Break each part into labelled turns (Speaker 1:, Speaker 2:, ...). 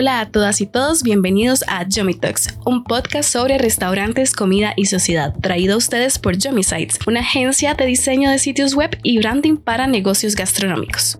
Speaker 1: Hola a todas y todos, bienvenidos a Yummy Talks, un podcast sobre restaurantes, comida y sociedad, traído a ustedes por Yummy Sites, una agencia de diseño de sitios web y branding para negocios gastronómicos.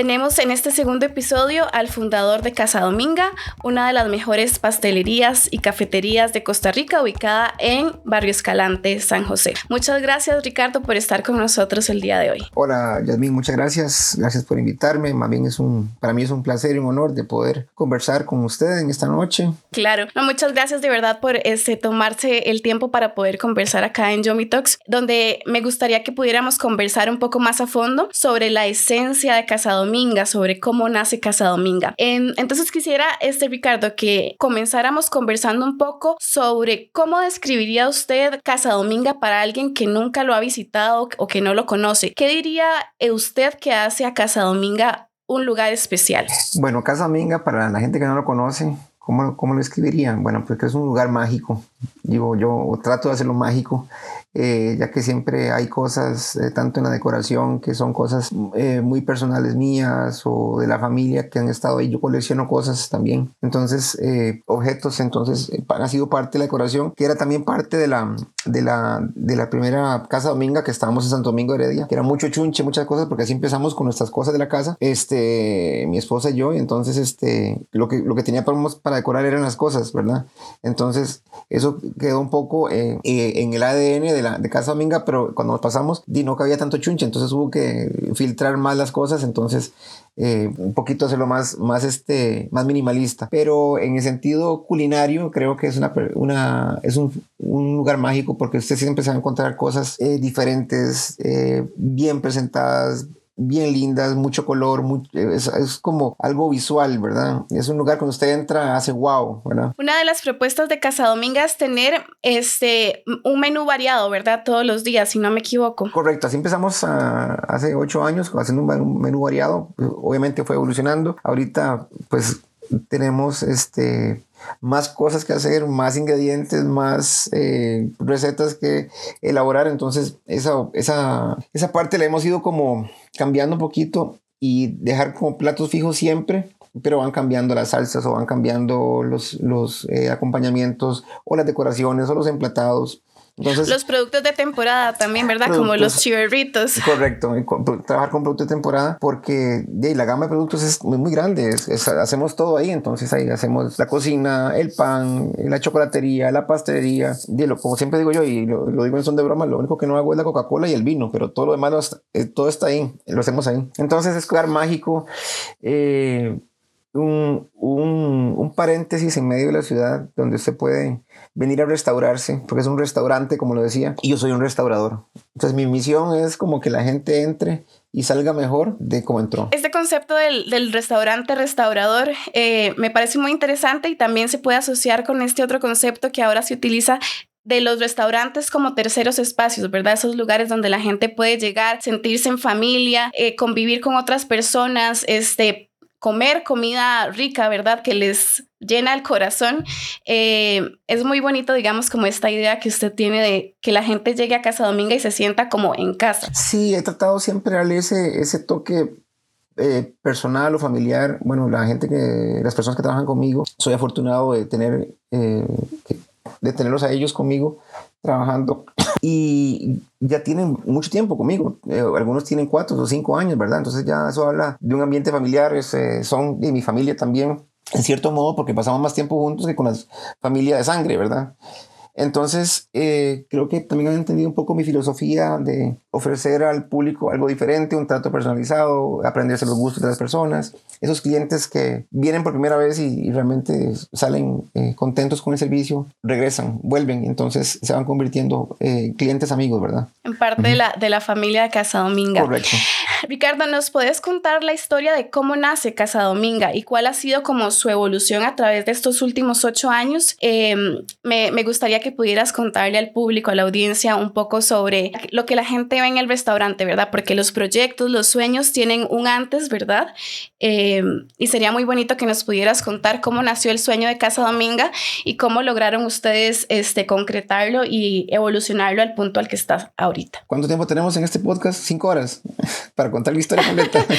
Speaker 1: Tenemos en este segundo episodio al fundador de Casa Dominga, una de las mejores pastelerías y cafeterías de Costa Rica ubicada en Barrio Escalante, San José. Muchas gracias Ricardo por estar con nosotros el día de hoy.
Speaker 2: Hola Yasmin, muchas gracias. Gracias por invitarme. Más bien es un, para mí es un placer y un honor de poder conversar con usted en esta noche.
Speaker 1: Claro, muchas gracias de verdad por este, tomarse el tiempo para poder conversar acá en Yomi Talks, donde me gustaría que pudiéramos conversar un poco más a fondo sobre la esencia de Casa Dominga, sobre cómo nace Casa Dominga. entonces quisiera, este Ricardo, que comenzáramos conversando un poco sobre cómo describiría usted Casa Dominga para alguien que nunca lo ha visitado o que no lo conoce. ¿Qué diría usted que hace a Casa Dominga un lugar especial?
Speaker 2: Bueno, Casa Dominga, para la gente que no lo conoce, ¿cómo, cómo lo escribirían? Bueno, porque es un lugar mágico. Digo, yo trato de hacerlo mágico eh, ya que siempre hay cosas, eh, tanto en la decoración, que son cosas eh, muy personales mías o de la familia que han estado ahí. Yo colecciono cosas también. Entonces, objetos, entonces, han sido parte de la decoración, que era también parte de la, de la, de la primera casa dominga que estábamos en Santo Domingo Heredia, que era mucho chunche, muchas cosas, porque así empezamos con nuestras cosas de la casa, este, mi esposa y yo, y entonces, este, lo que, lo que tenía para, para decorar eran las cosas, ¿verdad? Entonces, eso quedó un poco en el ADN de de, Casa Dominga, pero cuando nos pasamos, di, no cabía tanto chunche, entonces hubo que filtrar más las cosas, entonces eh, un poquito hacerlo más, más, este, más minimalista. Pero en el sentido culinario, creo que es, una, una es un, un lugar mágico porque usted siempre se va a encontrar cosas eh, diferentes, eh, bien presentadas, bien lindas, mucho color, es, como algo visual, ¿verdad? Es un lugar cuando usted entra, hace wow, ¿verdad?
Speaker 1: Una de las propuestas de Casa Dominga es tener este, un menú variado, ¿verdad? Todos los días, si no me equivoco.
Speaker 2: Correcto, así empezamos hace ocho años haciendo un menú variado, obviamente fue evolucionando, ahorita pues tenemos este más cosas que hacer, más ingredientes, más eh, recetas que elaborar. Entonces, esa, esa, esa parte la hemos ido como cambiando un poquito y dejar como platos fijos siempre, pero van cambiando las salsas o van cambiando los, los eh, acompañamientos o las decoraciones o los emplatados
Speaker 1: los productos de temporada también, ¿verdad? Como los chiverritos.
Speaker 2: Correcto, trabajar con productos de temporada porque la gama de productos es muy grande, hacemos todo ahí, entonces ahí hacemos la cocina, el pan, la chocolatería, la pastelería, lo, como siempre digo yo y lo, digo en son de broma, lo único que no hago es la Coca-Cola y el vino, pero todo lo demás, eh, todo está ahí, lo hacemos ahí. Entonces es lugar mágico. Eh, un, un, un, paréntesis en medio de la ciudad donde usted puede venir a restaurarse, porque es un restaurante, como lo decía, y yo soy un restaurador. Entonces mi misión es como que la gente entre y salga mejor de cómo entró.
Speaker 1: Este concepto del, del restaurante restaurador eh, me parece muy interesante y también se puede asociar con este otro concepto que ahora se utiliza de los restaurantes como terceros espacios, ¿verdad? Esos lugares donde la gente puede llegar, sentirse en familia, eh, convivir con otras personas, este, comer comida rica, ¿verdad? Que les llena el corazón. Eh, es muy bonito, digamos, como esta idea que usted tiene de que la gente llegue a Casa Dominga y se sienta como en casa.
Speaker 2: Sí, he tratado siempre de darle ese, ese toque eh, personal o familiar. Bueno, la gente que, las personas que trabajan conmigo, soy afortunado de tener, eh, de tenerlos a ellos conmigo trabajando y ya tienen mucho tiempo conmigo. Eh, algunos tienen cuatro o cinco años, ¿verdad? Entonces ya eso habla de un ambiente familiar, eh, son de mi familia también, en cierto modo, porque pasamos más tiempo juntos que con la familia de sangre, ¿verdad? Entonces, eh, creo que también han entendido un poco mi filosofía de ofrecer al público algo diferente, un trato personalizado, aprenderse los gustos de las personas. Esos clientes que vienen por primera vez y, realmente salen eh, contentos con el servicio, regresan, vuelven, entonces se van convirtiendo eh, clientes amigos, ¿verdad?
Speaker 1: En parte de, la, de la familia de Casa Dominga.
Speaker 2: Correcto.
Speaker 1: Ricardo, ¿nos puedes contar la historia de cómo nace Casa Dominga y cuál ha sido como su evolución a través de estos últimos ocho años? Em, me, me gustaría que pudieras contarle al público, a la audiencia, un poco sobre lo que la gente en el restaurante, ¿verdad? Porque los proyectos, los sueños tienen un antes, ¿verdad? Eh, y sería muy bonito que nos pudieras contar cómo nació el sueño de Casa Dominga y cómo lograron ustedes este, concretarlo y evolucionarlo al punto al que está ahorita.
Speaker 2: ¿Cuánto tiempo tenemos en este podcast? Cinco horas para contar la historia completa.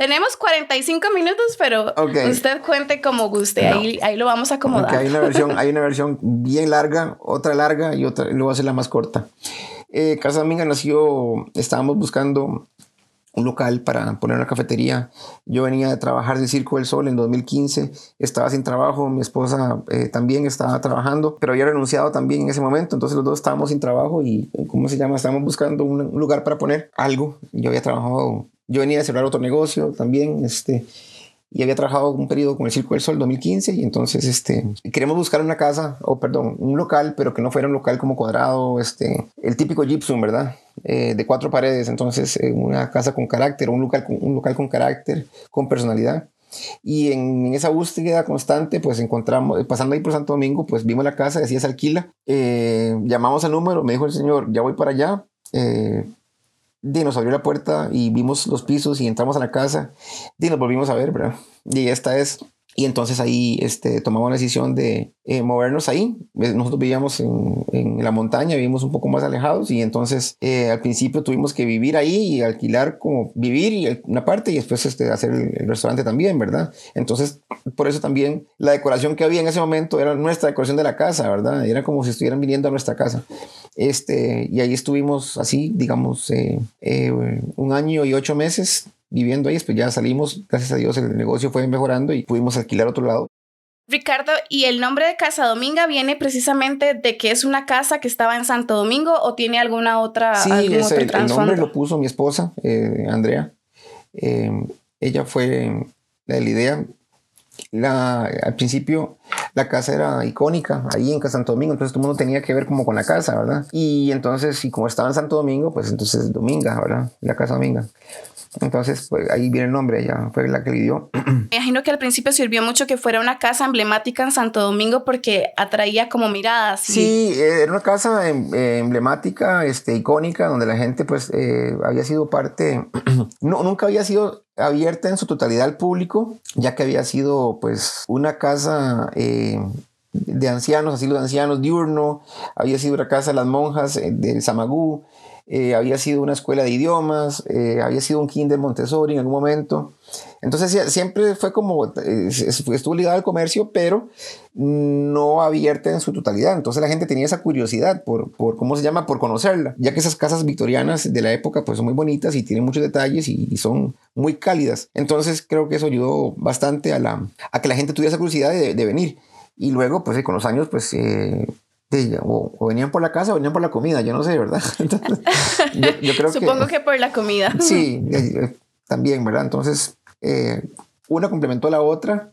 Speaker 1: Tenemos 45 minutos, pero usted cuente como guste. Ahí, ahí lo vamos a acomodar.
Speaker 2: hay, una versión, hay una versión bien larga, otra larga y otra, luego voy a hacer la más corta. Eh, Casa Dominga nació, estábamos buscando un local para poner una cafetería. Yo venía de trabajar de Circo del Sol en 2015, estaba sin trabajo, mi esposa eh, también estaba trabajando, pero había renunciado también en ese momento, entonces los dos estábamos sin trabajo y, ¿cómo se llama? Estábamos buscando un, lugar para poner algo. Yo había trabajado, yo venía de cerrar otro negocio también, este, y había trabajado un periodo con el Circo del Sol 2015 y entonces este, queremos buscar una casa, o perdón, un local, pero que no fuera un local como cuadrado, este, el típico gypsum, ¿verdad? Eh, de cuatro paredes, entonces eh, una casa con carácter, un local, un local con carácter, con personalidad. Y en, esa búsqueda constante, pues encontramos, pasando ahí por Santo Domingo, pues vimos la casa, decía se alquila. Eh, llamamos al número, me dijo el señor, ya voy para allá. Eh, nos abrió la puerta y vimos los pisos y entramos a la casa. Y nos volvimos a ver, ¿verdad? Y esta es y entonces ahí este, tomamos la decisión de eh, movernos ahí. Nosotros vivíamos en, en, la montaña, vivimos un poco más alejados y entonces eh, al principio tuvimos que vivir ahí y alquilar como vivir y una parte y después este, hacer el, restaurante también, ¿verdad? Entonces por eso también la decoración que había en ese momento era nuestra decoración de la casa, ¿verdad? Era como si estuvieran viniendo a nuestra casa. Este, y ahí estuvimos así, digamos, eh, un año y ocho meses viviendo ahí, pues ya salimos, gracias a Dios el negocio fue mejorando y pudimos alquilar otro lado.
Speaker 1: Ricardo, ¿y el nombre de Casa Dominga viene precisamente de que es una casa que estaba en Santo Domingo o tiene alguna otra
Speaker 2: Sí, el, nombre lo puso mi esposa, eh, Andrea. Eh, ella fue la de la idea. La, al principio la casa era icónica ahí en Santo Domingo, entonces todo el mundo tenía que ver como con la casa, ¿verdad? Y entonces, y como estaba en Santo Domingo, pues entonces Dominga, ¿verdad? La casa Dominga. Entonces, pues ahí viene el nombre, ella fue la que le dio.
Speaker 1: Me imagino que al principio sirvió mucho que fuera una casa emblemática en Santo Domingo porque atraía como miradas.
Speaker 2: Sí, eh, era una casa em, eh, emblemática, este, icónica, donde la gente pues eh, había sido parte, no, nunca había sido abierta en su totalidad al público, ya que había sido pues una casa de ancianos, asilo de ancianos diurno, había sido una casa de las monjas de Samagú, eh, había sido una escuela de idiomas, eh, había sido un kinder Montessori en algún momento. Entonces siempre fue como, eh, estuvo ligado al comercio, pero no abierta en su totalidad. Entonces la gente tenía esa curiosidad por, por, ¿cómo se llama? Por conocerla, ya que esas casas victorianas de la época pues son muy bonitas y tienen muchos detalles y, son muy cálidas. Entonces creo que eso ayudó bastante a, la, a que la gente tuviera esa curiosidad de, de venir. Y luego, pues con los años, pues o, venían por la casa o venían por la comida, yo no sé, ¿verdad?
Speaker 1: yo, creo Supongo que, por la comida.
Speaker 2: Sí, eh, eh, también, ¿verdad? Entonces, eh, una complementó a la otra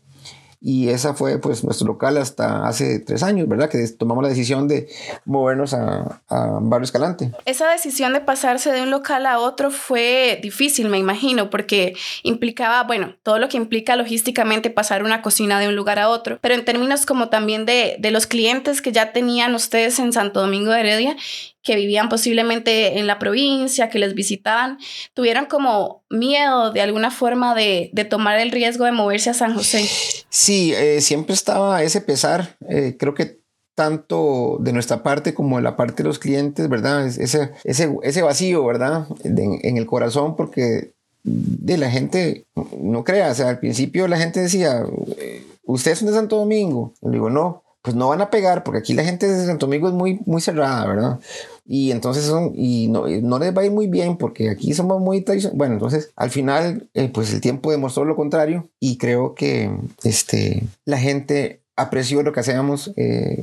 Speaker 2: y esa fue pues nuestro local hasta hace tres años, ¿verdad? Que tomamos la decisión de movernos a, a, Barrio Escalante.
Speaker 1: Esa decisión de pasarse de un local a otro fue difícil, me imagino, porque implicaba, bueno, todo lo que implica logísticamente pasar una cocina de un lugar a otro, pero en términos como también de, de los clientes que ya tenían ustedes en Santo Domingo de Heredia que vivían posiblemente en la provincia, que les visitaban, tuvieron como miedo de alguna forma de, tomar el riesgo de moverse a San José.
Speaker 2: Sí, eh, siempre estaba ese pesar, eh, creo que tanto de nuestra parte como de la parte de los clientes, ¿verdad? Ese, ese, ese vacío, ¿verdad? en el corazón, porque de la gente no crea, o sea, al principio la gente decía, eh, ¿usted es de Santo Domingo? Le digo, no, pues no van a pegar, porque aquí la gente de Santo Domingo es muy, muy cerrada, ¿verdad? Y entonces son, y no, no les va a ir muy bien porque aquí somos muy tradicionales. Bueno, entonces al final, eh, pues el tiempo demostró lo contrario y creo que este, la gente apreció lo que hacíamos. Eh,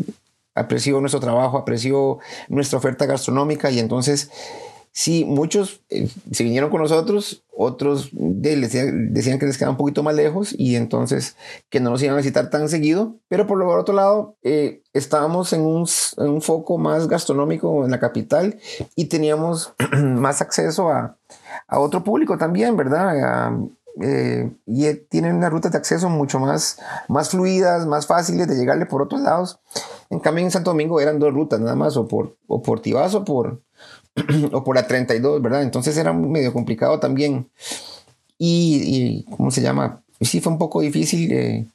Speaker 2: apreció nuestro trabajo, apreció nuestra oferta gastronómica y entonces Sí, muchos eh, se vinieron con nosotros, otros decían, que les quedaba un poquito más lejos y entonces que no nos iban a visitar tan seguido, pero por lo otro lado eh, estábamos en un, foco más gastronómico en la capital y teníamos más acceso a, a, otro público también, ¿verdad? Eh, y tienen una ruta de acceso mucho más, más fluidas, más fáciles de llegarle por otros lados. En cambio, en Santo Domingo eran dos rutas nada más, o por, o por Tibás o por, o por la 32, ¿verdad? Entonces era medio complicado también. Y, ¿cómo se llama? Sí fue un poco difícil eh,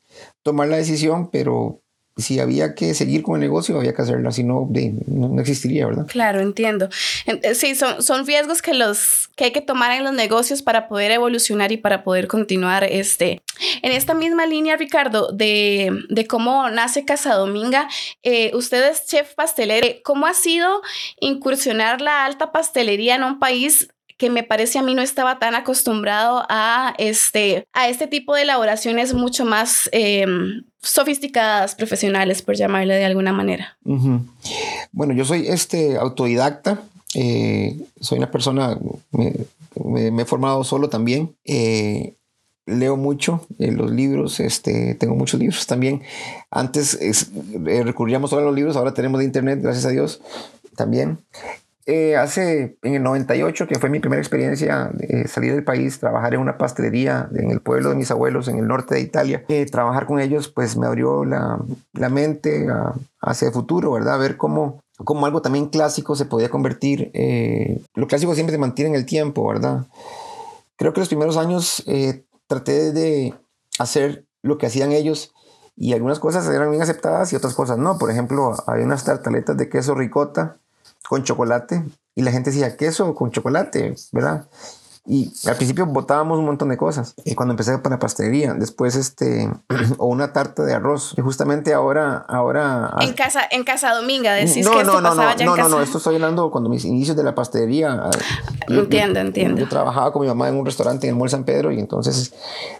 Speaker 2: tomar la decisión, pero si había que seguir con el negocio, había que hacerlo, si no, no, existiría, ¿verdad?
Speaker 1: Claro, entiendo. Eh, sí, son, son riesgos que, los, que hay que tomar en los negocios para poder evolucionar y para poder continuar. Este. En esta misma línea, Ricardo, de, de cómo nace Casa Dominga, eh, usted es chef pastelero. ¿Cómo ha sido incursionar la alta pastelería en un país que me parece a mí no estaba tan acostumbrado a este, a este tipo de elaboraciones mucho más em, sofisticadas, profesionales, por llamarle de alguna manera.
Speaker 2: Bueno, yo soy este autodidacta, eh, soy una persona, me, he formado solo también. Eh, leo mucho eh, los libros, este, tengo muchos libros también. Antes recurríamos solo a los libros, ahora tenemos de internet, gracias a Dios, también. Eh, hace en el 98, que fue mi primera experiencia de salir del país, trabajar en una pastelería en el pueblo de mis abuelos, en el norte de Italia, eh, trabajar con ellos, pues me abrió la, la mente hacia el futuro, ¿verdad? ver cómo, cómo algo también clásico se podía convertir. Eh, lo clásico siempre se mantiene en el tiempo, ¿verdad? Creo que los primeros años traté de hacer lo que hacían ellos y algunas cosas eran bien aceptadas y otras cosas no. Por ejemplo, hay unas tartaletas de queso ricota con chocolate y la gente decía queso con chocolate, ¿verdad? Y al principio botábamos un montón de cosas. Y cuando empecé para pastelería, después este, o una tarta de arroz. Y justamente ahora, ahora.
Speaker 1: En casa, en casa Dominga, decís
Speaker 2: no,
Speaker 1: que esto
Speaker 2: no, no,
Speaker 1: pasaba no,
Speaker 2: ya no, en casa. no, no, esto estoy hablando cuando mis inicios de la pastelería.
Speaker 1: Entiendo, entiendo.
Speaker 2: Yo, trabajaba con mi mamá en un restaurante en el Mall San Pedro y entonces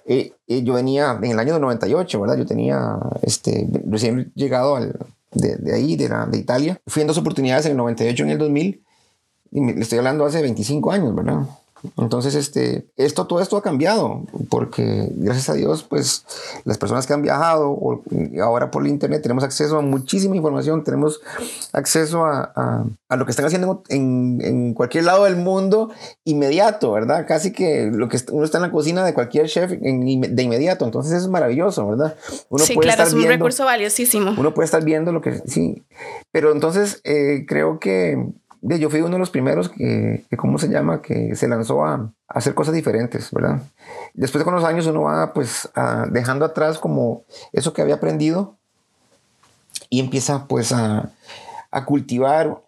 Speaker 2: eh, eh, yo venía en el año 98, ¿verdad? Yo tenía, este, recién llegado al, de, de ahí, de, la, de Italia. Fui en dos oportunidades, en el 98 y en el 2000. Y le estoy hablando hace 25 años, ¿verdad? Entonces, este, esto, todo esto ha cambiado, porque gracias a Dios, pues las personas que han viajado, o, ahora por el Internet, tenemos acceso a muchísima información, tenemos acceso a, a, lo que están haciendo en, en, cualquier lado del mundo inmediato, ¿verdad? Casi que lo que uno está en la cocina de cualquier chef de inmediato, entonces eso es maravilloso, ¿verdad?
Speaker 1: Uno sí, claro, es un recurso valiosísimo.
Speaker 2: Uno puede estar viendo lo que, sí, pero entonces eh, creo que yo fui uno de los primeros que, ¿cómo se llama? Que se lanzó a, hacer cosas diferentes, ¿verdad? Después con los años uno va pues dejando atrás como eso que había aprendido y empieza pues a, a cultivar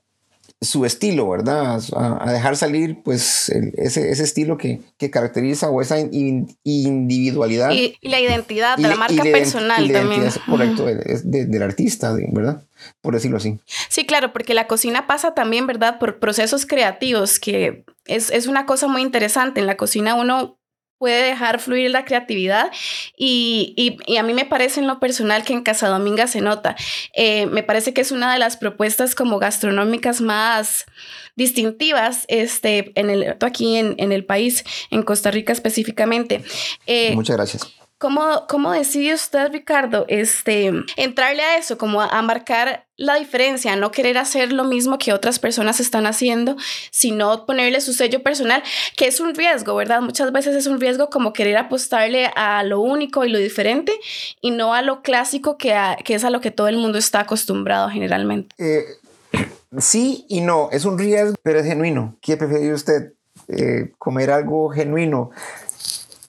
Speaker 2: su estilo, ¿verdad? A, dejar salir, pues, ese, ese, estilo que, que, caracteriza o esa individualidad.
Speaker 1: Y, la identidad de la marca personal también.
Speaker 2: correcto, del artista, ¿verdad? Por decirlo así.
Speaker 1: Sí, claro, porque la cocina pasa también, ¿verdad? Por procesos creativos, que es, es una cosa muy interesante. En la cocina uno puede dejar fluir la creatividad y, y, a mí me parece en lo personal que en Casa Dominga se nota. Eh, me parece que es una de las propuestas como gastronómicas más distintivas este, en el, aquí en, en el país, en Costa Rica específicamente.
Speaker 2: Eh, Muchas gracias.
Speaker 1: ¿Cómo, ¿Cómo decide usted, Ricardo, este, entrarle a eso, como a, marcar la diferencia, no querer hacer lo mismo que otras personas están haciendo, sino ponerle su sello personal, que es un riesgo, ¿verdad? Muchas veces es un riesgo como querer apostarle a lo único y lo diferente y no a lo clásico que, que es a lo que todo el mundo está acostumbrado generalmente.
Speaker 2: Eh, sí y no, es un riesgo, pero es genuino. ¿Qué prefiere usted? Eh, comer algo genuino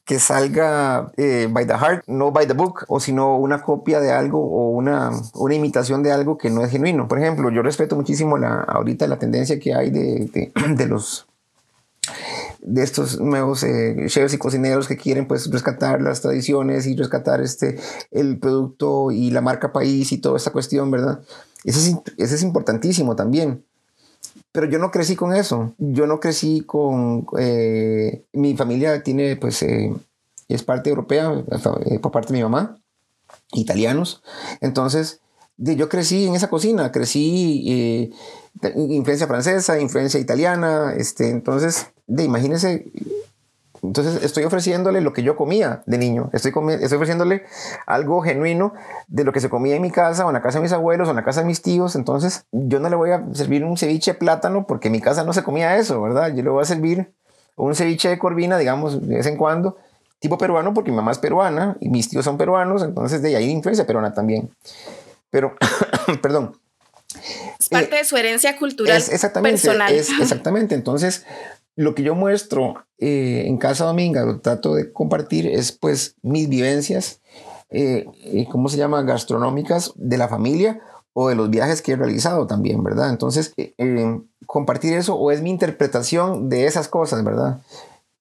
Speaker 2: que salga eh, by the heart, no by the book, o sino una copia de algo o una, una imitación de algo que no es genuino. Por ejemplo, yo respeto muchísimo la, ahorita la tendencia que hay de, de, los de estos nuevos eh, chefs y cocineros que quieren pues rescatar las tradiciones y rescatar este el producto y la marca país y toda esta cuestión, ¿verdad? Eso es, eso es importantísimo también. Pero yo no crecí con eso. Yo no crecí con... Eh, mi familia tiene, pues, eh, es parte europea eh, por parte de mi mamá, italianos. Entonces, yo crecí en esa cocina, crecí influencia francesa, influencia italiana. Este, entonces, de, imagínense entonces estoy ofreciéndole lo que yo comía de niño. Estoy, estoy ofreciéndole algo genuino de lo que se comía en mi casa o en la casa de mis abuelos o en la casa de mis tíos. Entonces yo no le voy a servir un ceviche de plátano porque en mi casa no se comía eso, ¿verdad? Yo le voy a servir un ceviche de corvina, digamos, de vez en cuando, tipo peruano porque mi mamá es peruana y mis tíos son peruanos. Entonces de ahí influencia peruana también. Pero, perdón.
Speaker 1: Es parte de su herencia cultural exactamente, personal.
Speaker 2: exactamente. Entonces, lo que yo muestro eh, en Casa Dominga, lo trato de compartir, es pues mis vivencias, eh, ¿cómo se llama? Gastronómicas de la familia o de los viajes que he realizado también, ¿verdad? Entonces, compartir eso o es mi interpretación de esas cosas, ¿verdad?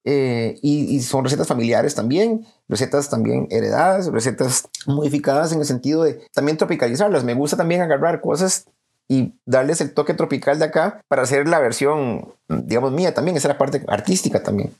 Speaker 2: y, y, son recetas familiares también, recetas también heredadas, recetas modificadas en el sentido de también tropicalizarlas. Me gusta también agarrar cosas y darles el toque tropical de acá para hacer la versión, digamos, mía también, esa es la parte artística también.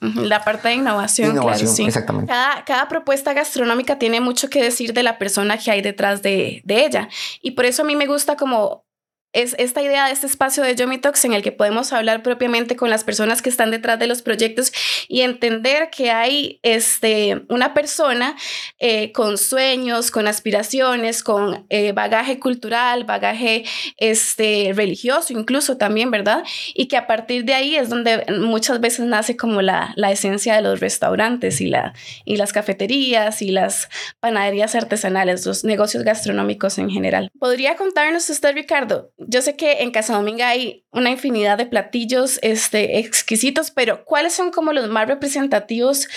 Speaker 1: La parte de innovación, claro, sí.
Speaker 2: Exactamente.
Speaker 1: Cada, cada, propuesta gastronómica tiene mucho que decir de la persona que hay detrás de, de ella. Y por eso a mí me gusta como es esta idea de este espacio de Yomi en el que podemos hablar propiamente con las personas que están detrás de los proyectos y entender que hay este, una persona eh, con sueños, con aspiraciones, con eh, bagaje cultural, bagaje este, religioso incluso también, ¿verdad? Y que a partir de ahí es donde muchas veces nace como la, la esencia de los restaurantes y, la, y las cafeterías y las panaderías artesanales, los negocios gastronómicos en general. ¿Podría contarnos usted, Ricardo? Yo sé que en Casa Dominga hay una infinidad de platillos este, exquisitos, pero ¿cuáles son como los más representativos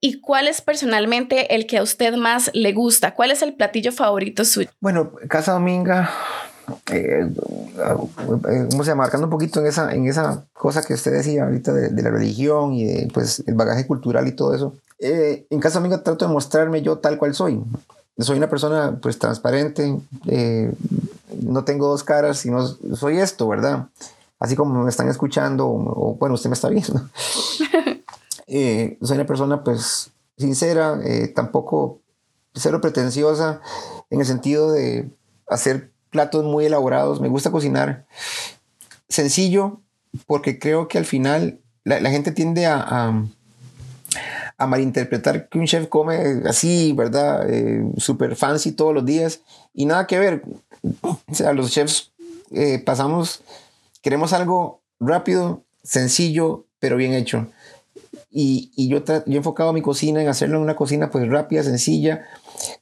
Speaker 1: y cuál es personalmente el que a usted más le gusta? ¿Cuál es el platillo favorito suyo?
Speaker 2: Bueno, Casa Dominga, eh, ¿cómo se llama? Marcando un poquito en esa, en esa cosa que usted decía ahorita de, la religión y de, pues, el bagaje cultural y todo eso. Eh, en Casa Dominga trato de mostrarme yo tal cual soy. Soy una persona pues transparente, eh, no tengo dos caras, sino soy esto, ¿verdad? Así como me están escuchando, o, bueno, usted me está viendo. Eh, soy una persona, pues, sincera, eh, tampoco cero pretenciosa, en el sentido de hacer platos muy elaborados. Me gusta cocinar sencillo, porque creo que al final la, gente tiende a, a, malinterpretar que un chef come así, ¿verdad? Eh, super fancy todos los días y nada que ver. O sea, los chefs eh, pasamos, queremos algo rápido, sencillo, pero bien hecho. Y, y yo, yo, he enfocado mi cocina en hacerlo en una cocina pues rápida, sencilla,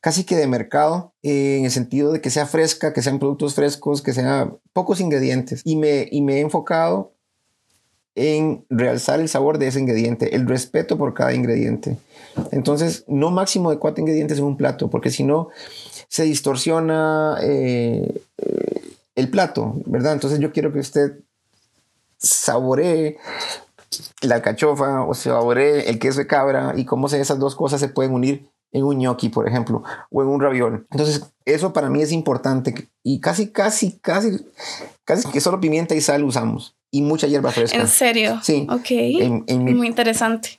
Speaker 2: casi que de mercado, eh, en el sentido de que sea fresca, que sean productos frescos, que sean pocos ingredientes. Y me, y me he enfocado en realzar el sabor de ese ingrediente, el respeto por cada ingrediente. Entonces, no máximo de cuatro ingredientes en un plato, porque si no, se distorsiona eh, el plato, ¿verdad? Entonces yo quiero que usted saboree la alcachofa o saboree el queso de cabra y cómo esas dos cosas se pueden unir en un gnocchi, por ejemplo, o en un raviol. Entonces, eso para mí es importante y casi, casi, casi, casi que solo pimienta y sal usamos y mucha hierba fresca.
Speaker 1: ¿En serio?
Speaker 2: Sí.
Speaker 1: Ok. Muy interesante.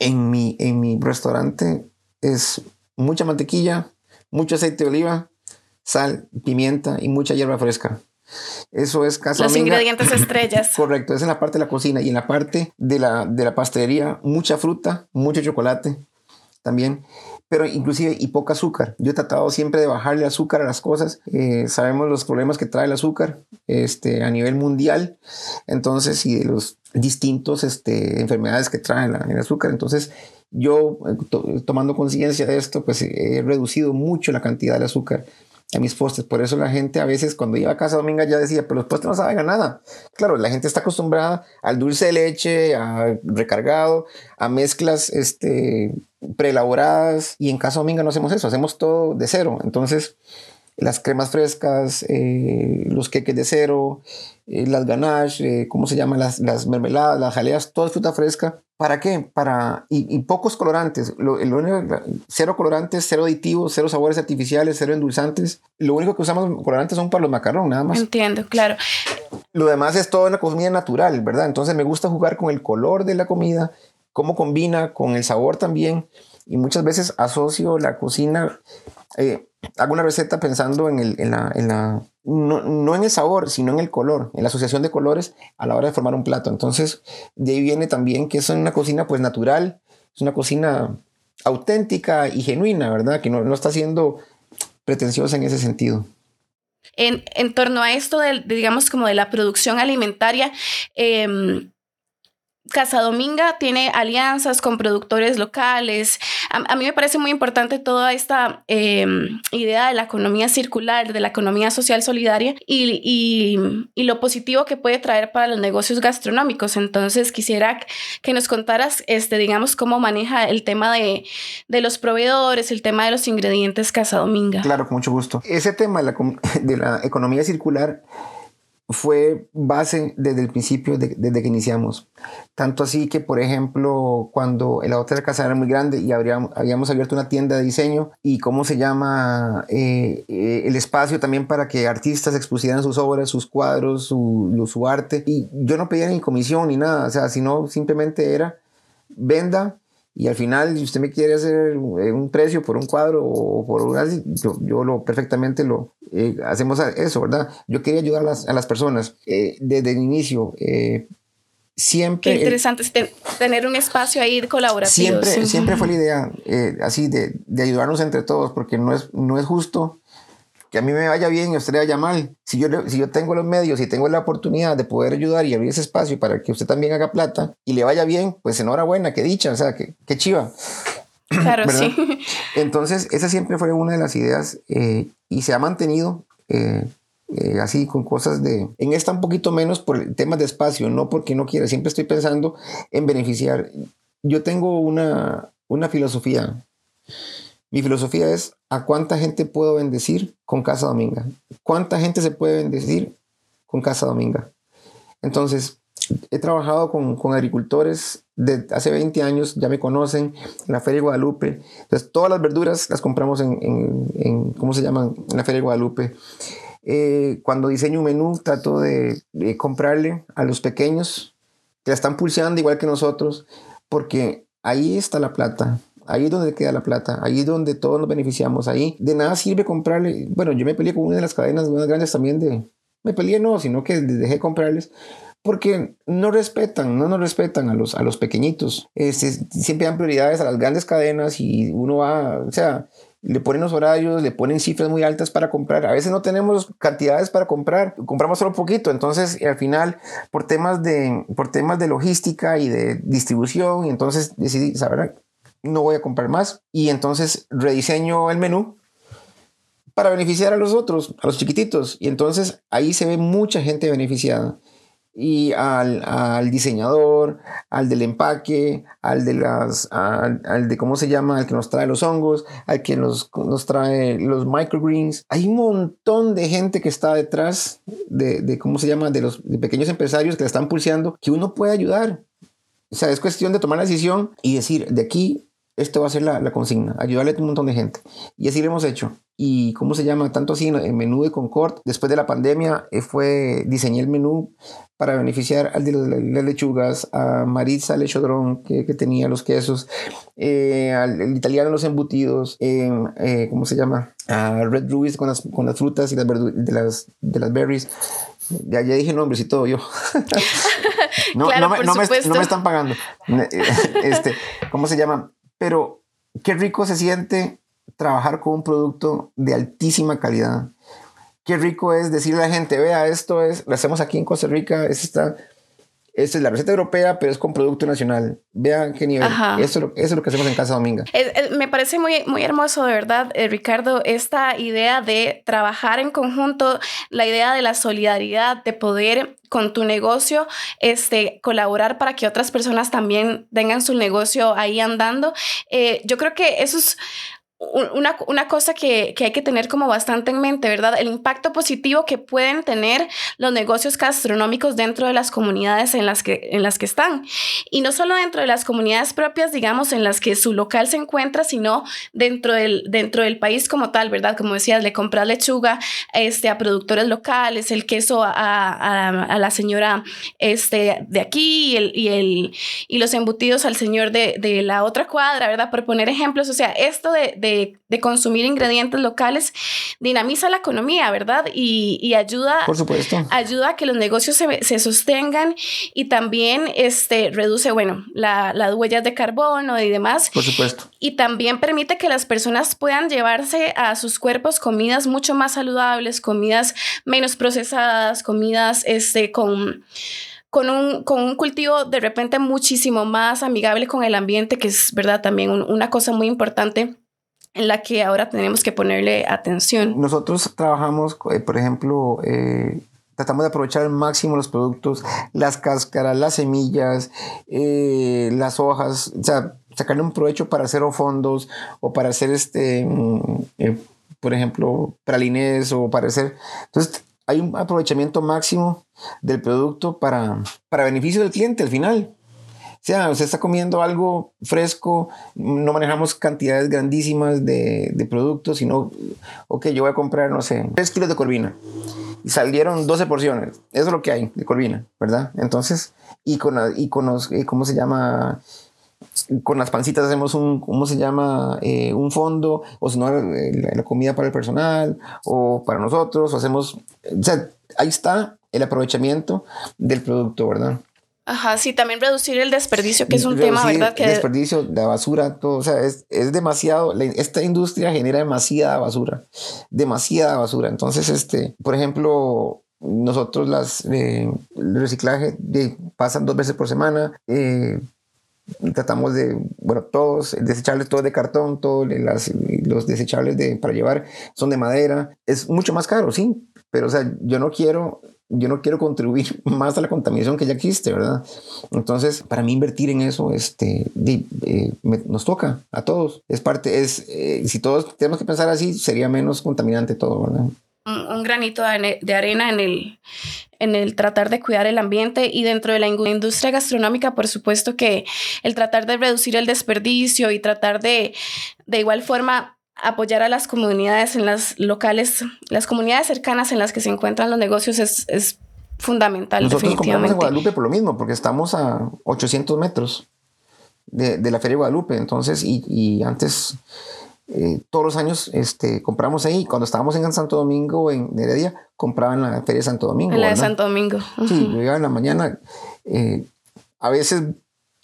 Speaker 2: En mi, en mi restaurante es mucha mantequilla, mucho aceite de oliva, sal, pimienta y mucha hierba fresca. Eso es casa
Speaker 1: Los ingredientes estrellas.
Speaker 2: Correcto, es en la parte de la cocina y en la parte de la, de la pastelería, mucha fruta, mucho chocolate también, pero inclusive y poca azúcar. Yo he tratado siempre de bajarle azúcar a las cosas. Eh, sabemos los problemas que trae el azúcar este, a nivel mundial, entonces, y de los distintos este, enfermedades que trae el azúcar. Entonces, yo, eh, tomando conciencia de esto, pues he reducido mucho la cantidad de azúcar en mis postres. Por eso la gente a veces cuando iba a casa dominga ya decía, pero los postres no saben a nada. Claro, la gente está acostumbrada al dulce de leche, a recargado, a mezclas este, preelaboradas y en casa dominga no hacemos eso, hacemos todo de cero. Entonces, las cremas frescas, eh, los queques de cero, eh, las ganache, eh, ¿cómo se llaman? Las, las mermeladas, las jaleas, todo es fruta fresca. ¿Para qué? Para, y, pocos colorantes. Lo, cero colorantes, cero aditivos, cero sabores artificiales, cero endulzantes. Lo único que usamos colorantes son para los macarrones, nada más.
Speaker 1: Entiendo, claro.
Speaker 2: Lo demás es toda una comida natural, ¿verdad? Entonces me gusta jugar con el color de la comida, cómo combina con el sabor también. Y muchas veces asocio la cocina eh, hago una receta pensando en, el, en la, en la no, no, en el sabor, sino en el color, en la asociación de colores a la hora de formar un plato. Entonces, de ahí viene también que es una cocina pues natural, es una cocina auténtica y genuina, ¿verdad? Que no, no está siendo pretenciosa en ese sentido.
Speaker 1: En, en torno a esto, de, digamos, como de la producción alimentaria, eh, Casa Dominga tiene alianzas con productores locales. A, mí me parece muy importante toda esta em, idea de la economía circular, de la economía social solidaria y, y, y, lo positivo que puede traer para los negocios gastronómicos. Entonces, quisiera que nos contaras, este, digamos, cómo maneja el tema de, de los proveedores, el tema de los ingredientes Casa Dominga.
Speaker 2: Claro, con mucho gusto. Ese tema de la, de la economía circular fue base desde el principio, desde que iniciamos. Tanto así que, por ejemplo, cuando la otra casa era muy grande y habríamos, habíamos abierto una tienda de diseño y cómo se llama eh, eh, el espacio también para que artistas expusieran sus obras, sus cuadros, su, su arte. Y yo no pedía ni comisión ni nada, o sea, sino simplemente era venda y al final, si usted me quiere hacer eh, un precio por un cuadro o por un yo, yo lo perfectamente lo eh, hacemos eso, ¿verdad? Yo quería ayudar a las, a las personas eh, desde el inicio. siempre.
Speaker 1: Qué interesante tener un espacio ahí colaborativo.
Speaker 2: Siempre, siempre fue la idea así de, de, ayudarnos entre todos, porque no es, no es justo que a mí me vaya bien y a usted le vaya mal. Si yo, si yo tengo los medios y tengo la oportunidad de poder ayudar y abrir ese espacio para que usted también haga plata y le vaya bien, pues enhorabuena, qué dicha, o sea, qué, qué chiva.
Speaker 1: Claro, sí.
Speaker 2: Entonces, esa siempre fue una de las ideas eh, y se ha mantenido eh, eh, así con cosas de... En esta un poquito menos por temas de espacio, no porque no quiera, siempre estoy pensando en beneficiar. Yo tengo una, una filosofía mi filosofía es a cuánta gente puedo bendecir con Casa Dominga. ¿Cuánta gente se puede bendecir con Casa Dominga? Entonces, he trabajado con, agricultores de hace 20 años, ya me conocen, en la Feria de Guadalupe. Entonces, todas las verduras las compramos en, en, ¿cómo se llaman? En la Feria de Guadalupe. Eh, cuando diseño un menú, trato de, de comprarle a los pequeños que la están pulseando igual que nosotros, porque ahí está la plata. Ahí es donde queda la plata, ahí es donde todos nos beneficiamos, ahí de nada sirve comprarle, bueno, yo me peleé con una de las cadenas más grandes también de, me peleé no, sino que dejé comprarles porque no respetan, no nos respetan a los, a los pequeñitos. Este, siempre dan prioridades a las grandes cadenas y uno va, o sea, le ponen los horarios, le ponen cifras muy altas para comprar. A veces no tenemos cantidades para comprar, compramos solo poquito. Entonces, al final, por temas de, por temas de logística y de distribución, y entonces decidí, saber no voy a comprar más. Y entonces rediseño el menú para beneficiar a los otros, a los chiquititos. Y entonces ahí se ve mucha gente beneficiada. Y al, diseñador, al del empaque, al de las, al, de cómo se llama, al que nos trae los hongos, al que nos, nos trae los microgreens. Hay un montón de gente que está detrás de, de cómo se llama, de los pequeños empresarios que la están pulseando, que uno puede ayudar. O sea, es cuestión de tomar la decisión y decir, de aquí esto va a ser la, consigna, ayudarle a un montón de gente. Y así lo hemos hecho. Y cómo se llama, tanto así en el menú de Concord, después de la pandemia, eh, fue diseñé el menú para beneficiar al de las lechugas, a Maritza Lechodrón, que, que tenía los quesos, eh, al italiano los embutidos, eh, ¿cómo se llama? A Red Ruiz con las, con las frutas y las de, las, de las berries. Ya, ya dije nombres y todo yo. no, no, me, no, me, no, me, están pagando. Este, ¿Cómo se llama? Pero qué rico se siente trabajar con un producto de altísima calidad. Qué rico es decirle a la gente, vea, esto es, lo hacemos aquí en Costa Rica, es esta, esta es la receta europea, pero es con producto nacional. Vean qué nivel. Eso, es lo que hacemos en Casa Dominga.
Speaker 1: me parece muy, muy hermoso, de verdad, eh, Ricardo, esta idea de trabajar en conjunto, la idea de la solidaridad, de poder con tu negocio, este, colaborar para que otras personas también tengan su negocio ahí andando. Eh, yo creo que eso es una, una cosa que, que, hay que tener como bastante en mente, ¿verdad? El impacto positivo que pueden tener los negocios gastronómicos dentro de las comunidades en las que, en las que están. Y no solo dentro de las comunidades propias, digamos, en las que su local se encuentra, sino dentro del, dentro del país como tal, ¿verdad? Como decías, le compras lechuga este, a productores locales, el queso a, a, a la señora este, de aquí y, el, y, el, y los embutidos al señor de, de la otra cuadra, ¿verdad? Por poner ejemplos, o sea, esto de de, consumir ingredientes locales dinamiza la economía, ¿verdad? Y, ayuda,
Speaker 2: Por supuesto.
Speaker 1: ayuda a que los negocios se, sostengan y también este, reduce, bueno, las huellas de carbono y demás.
Speaker 2: Por supuesto.
Speaker 1: Y también permite que las personas puedan llevarse a sus cuerpos comidas mucho más saludables, comidas menos procesadas, comidas este, con con un, con un cultivo de repente muchísimo más amigable con el ambiente, que es verdad también una cosa muy importante en la que ahora tenemos que ponerle atención.
Speaker 2: Nosotros trabajamos, eh, por ejemplo, eh, tratamos de aprovechar al máximo los productos, las cáscaras, las semillas, eh, las hojas, o sea, sacarle un provecho para hacer fondos o para hacer este, mm, por ejemplo, pralines o para hacer. Entonces, hay un aprovechamiento máximo del producto para, para beneficio del cliente al final. O sea, usted está comiendo algo fresco, no manejamos cantidades grandísimas de, de productos, sino, ok, yo voy a comprar, no sé, 3 kilos de corvina y salieron 12 porciones. Eso es lo que hay de corvina, ¿verdad? Entonces, y con, y con los, eh, ¿cómo se llama? Con las pancitas hacemos un, ¿cómo se llama? Eh, un fondo, o si no, eh, la, comida para el personal, o para nosotros, o hacemos, o sea, ahí está el aprovechamiento del producto, ¿verdad?
Speaker 1: Ajá, sí, también reducir el desperdicio, que es un tema, ¿verdad? Que...
Speaker 2: El desperdicio, la basura, todo, o sea, es, es demasiado, esta industria genera demasiada basura, demasiada basura. Entonces, este, por ejemplo, nosotros las, eh, el reciclaje de, pasan dos veces por semana, eh, tratamos de, bueno, todos, desechables, todo de cartón, todos las, los desechables de, para llevar son de madera, es mucho más caro, sí, pero o sea, yo no quiero yo no quiero contribuir más a la contaminación que ya existe, ¿verdad? Entonces, para mí invertir en eso, este, eh, nos toca a todos. Es parte, es, eh, si todos tenemos que pensar así, sería menos contaminante todo, ¿verdad?
Speaker 1: Un, granito de arena en el, en el tratar de cuidar el ambiente y dentro de la industria gastronómica, por supuesto que el tratar de reducir el desperdicio y tratar de, de igual forma, apoyar a las comunidades en las locales, las comunidades cercanas en las que se encuentran los negocios es, es fundamental.
Speaker 2: Nosotros definitivamente. compramos en Guadalupe por lo mismo, porque estamos a 800 metros de, de la Feria de Guadalupe. Entonces, y, y antes, eh, todos los años este, compramos ahí. Cuando estábamos en Santo Domingo, en Heredia, compraban la Feria de Santo Domingo.
Speaker 1: En la de Santo Domingo.
Speaker 2: Sí, yo iba en la mañana. Eh, a veces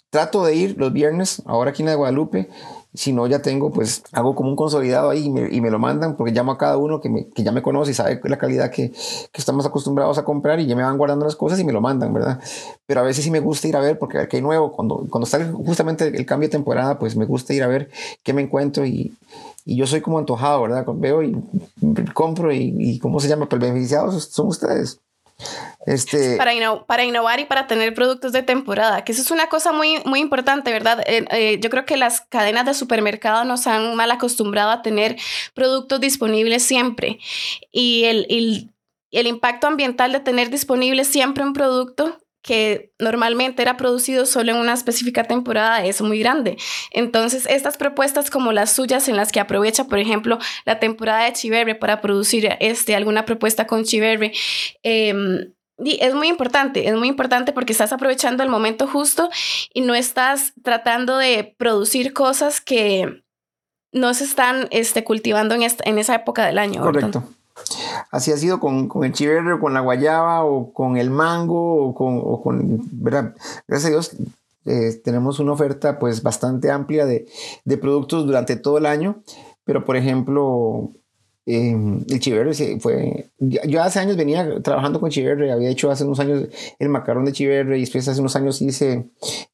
Speaker 2: trato de ir los viernes, ahora aquí en la de Guadalupe si no, ya tengo, pues hago como un consolidado ahí y me, y me lo mandan porque llamo a cada uno que, me, que ya me conoce y sabe la calidad que, que, estamos acostumbrados a comprar y ya me van guardando las cosas y me lo mandan, ¿verdad? Pero a veces sí me gusta ir a ver porque a hay nuevo. Cuando, cuando está justamente el cambio de temporada, pues me gusta ir a ver qué me encuentro y, y yo soy como antojado, ¿verdad? Veo y compro y, y ¿cómo se llama? Pues beneficiados son ustedes.
Speaker 1: Este... Para, innovar y para tener productos de temporada, que eso es una cosa muy, muy importante, ¿verdad? Eh, eh, yo creo que las cadenas de supermercado nos han mal acostumbrado a tener productos disponibles siempre y el, el, el impacto ambiental de tener disponible siempre un producto que normalmente era producido solo en una específica temporada es muy grande. Entonces, estas propuestas como las suyas en las que aprovecha, por ejemplo, la temporada de Chiverre para producir este, alguna propuesta con Chiverre, em, es muy importante, es muy importante porque estás aprovechando el momento justo y no estás tratando de producir cosas que no se están este, cultivando en, esta, en esa época del año.
Speaker 2: Correcto. Así ha sido con, con el chiverre, con la guayaba, o con el mango, o con, o. Gracias a Dios eh, tenemos una oferta pues bastante amplia de, de, productos durante todo el año, pero por ejemplo, eh, el chiverre fue, yo hace años venía trabajando con chiverre, había hecho hace unos años el macarrón de chiverre y después hace unos años hice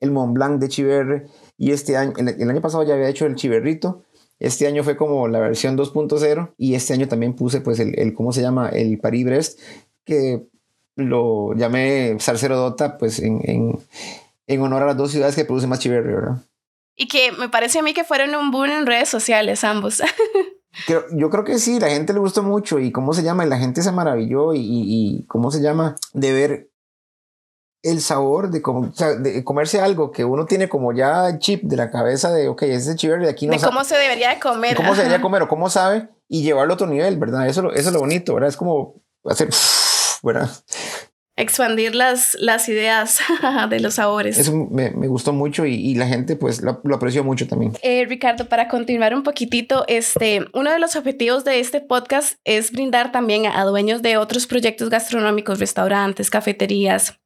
Speaker 2: el Mont Blanc de chiverre y este año, el, el año pasado ya había hecho el chiverrito este año fue como la versión 2.0 y este año también puse pues el, el, ¿cómo se llama? El Paris Brest, que lo llamé Dota pues en, en, en, honor a las dos ciudades que producen más chiverri, ¿verdad?
Speaker 1: Y que me parece a mí que fueron un boom en redes sociales ambos.
Speaker 2: yo creo que sí, la gente le gustó mucho y cómo se llama, y la gente se maravilló y, y, y cómo se llama, de ver el sabor de, como, de comerse algo que uno tiene como ya chip de la cabeza de, ok, ese chiver de aquí no
Speaker 1: De cómo se debería de comer.
Speaker 2: cómo se debería comer o cómo sabe y llevarlo a otro nivel, ¿verdad? Eso, eso es lo bonito, ¿verdad? Es como hacer, ¿verdad?
Speaker 1: Expandir las, las ideas de los sabores.
Speaker 2: Eso me, me gustó mucho y, y, la gente pues lo, lo apreció mucho también.
Speaker 1: Eh, Ricardo, para continuar un poquitito, este, uno de los objetivos de este podcast es brindar también a dueños de otros proyectos gastronómicos, restaurantes, cafeterías,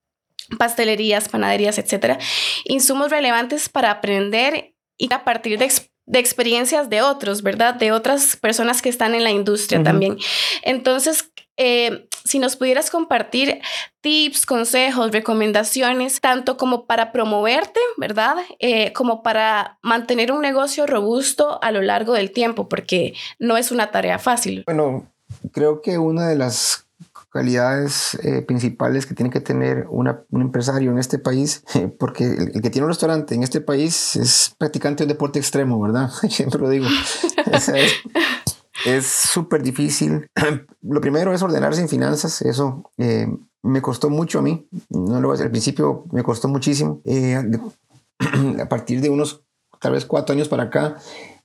Speaker 1: pastelerías, panaderías, etcétera, insumos relevantes para aprender y a partir de, de, experiencias de otros, ¿verdad? De otras personas que están en la industria uh -huh. también. Entonces, eh, si nos pudieras compartir tips, consejos, recomendaciones, tanto como para promoverte, ¿verdad? Eh, como para mantener un negocio robusto a lo largo del tiempo, porque no es una tarea fácil.
Speaker 2: Bueno, creo que una de las calidades eh, principales que tiene que tener un empresario en este país, porque el, que tiene un restaurante en este país es practicante de un deporte extremo, ¿verdad? Siempre lo digo. es súper difícil. Lo primero es ordenarse en finanzas, eso eh, me costó mucho a mí, no lo al principio me costó muchísimo. Eh, a partir de unos tal vez cuatro años para acá,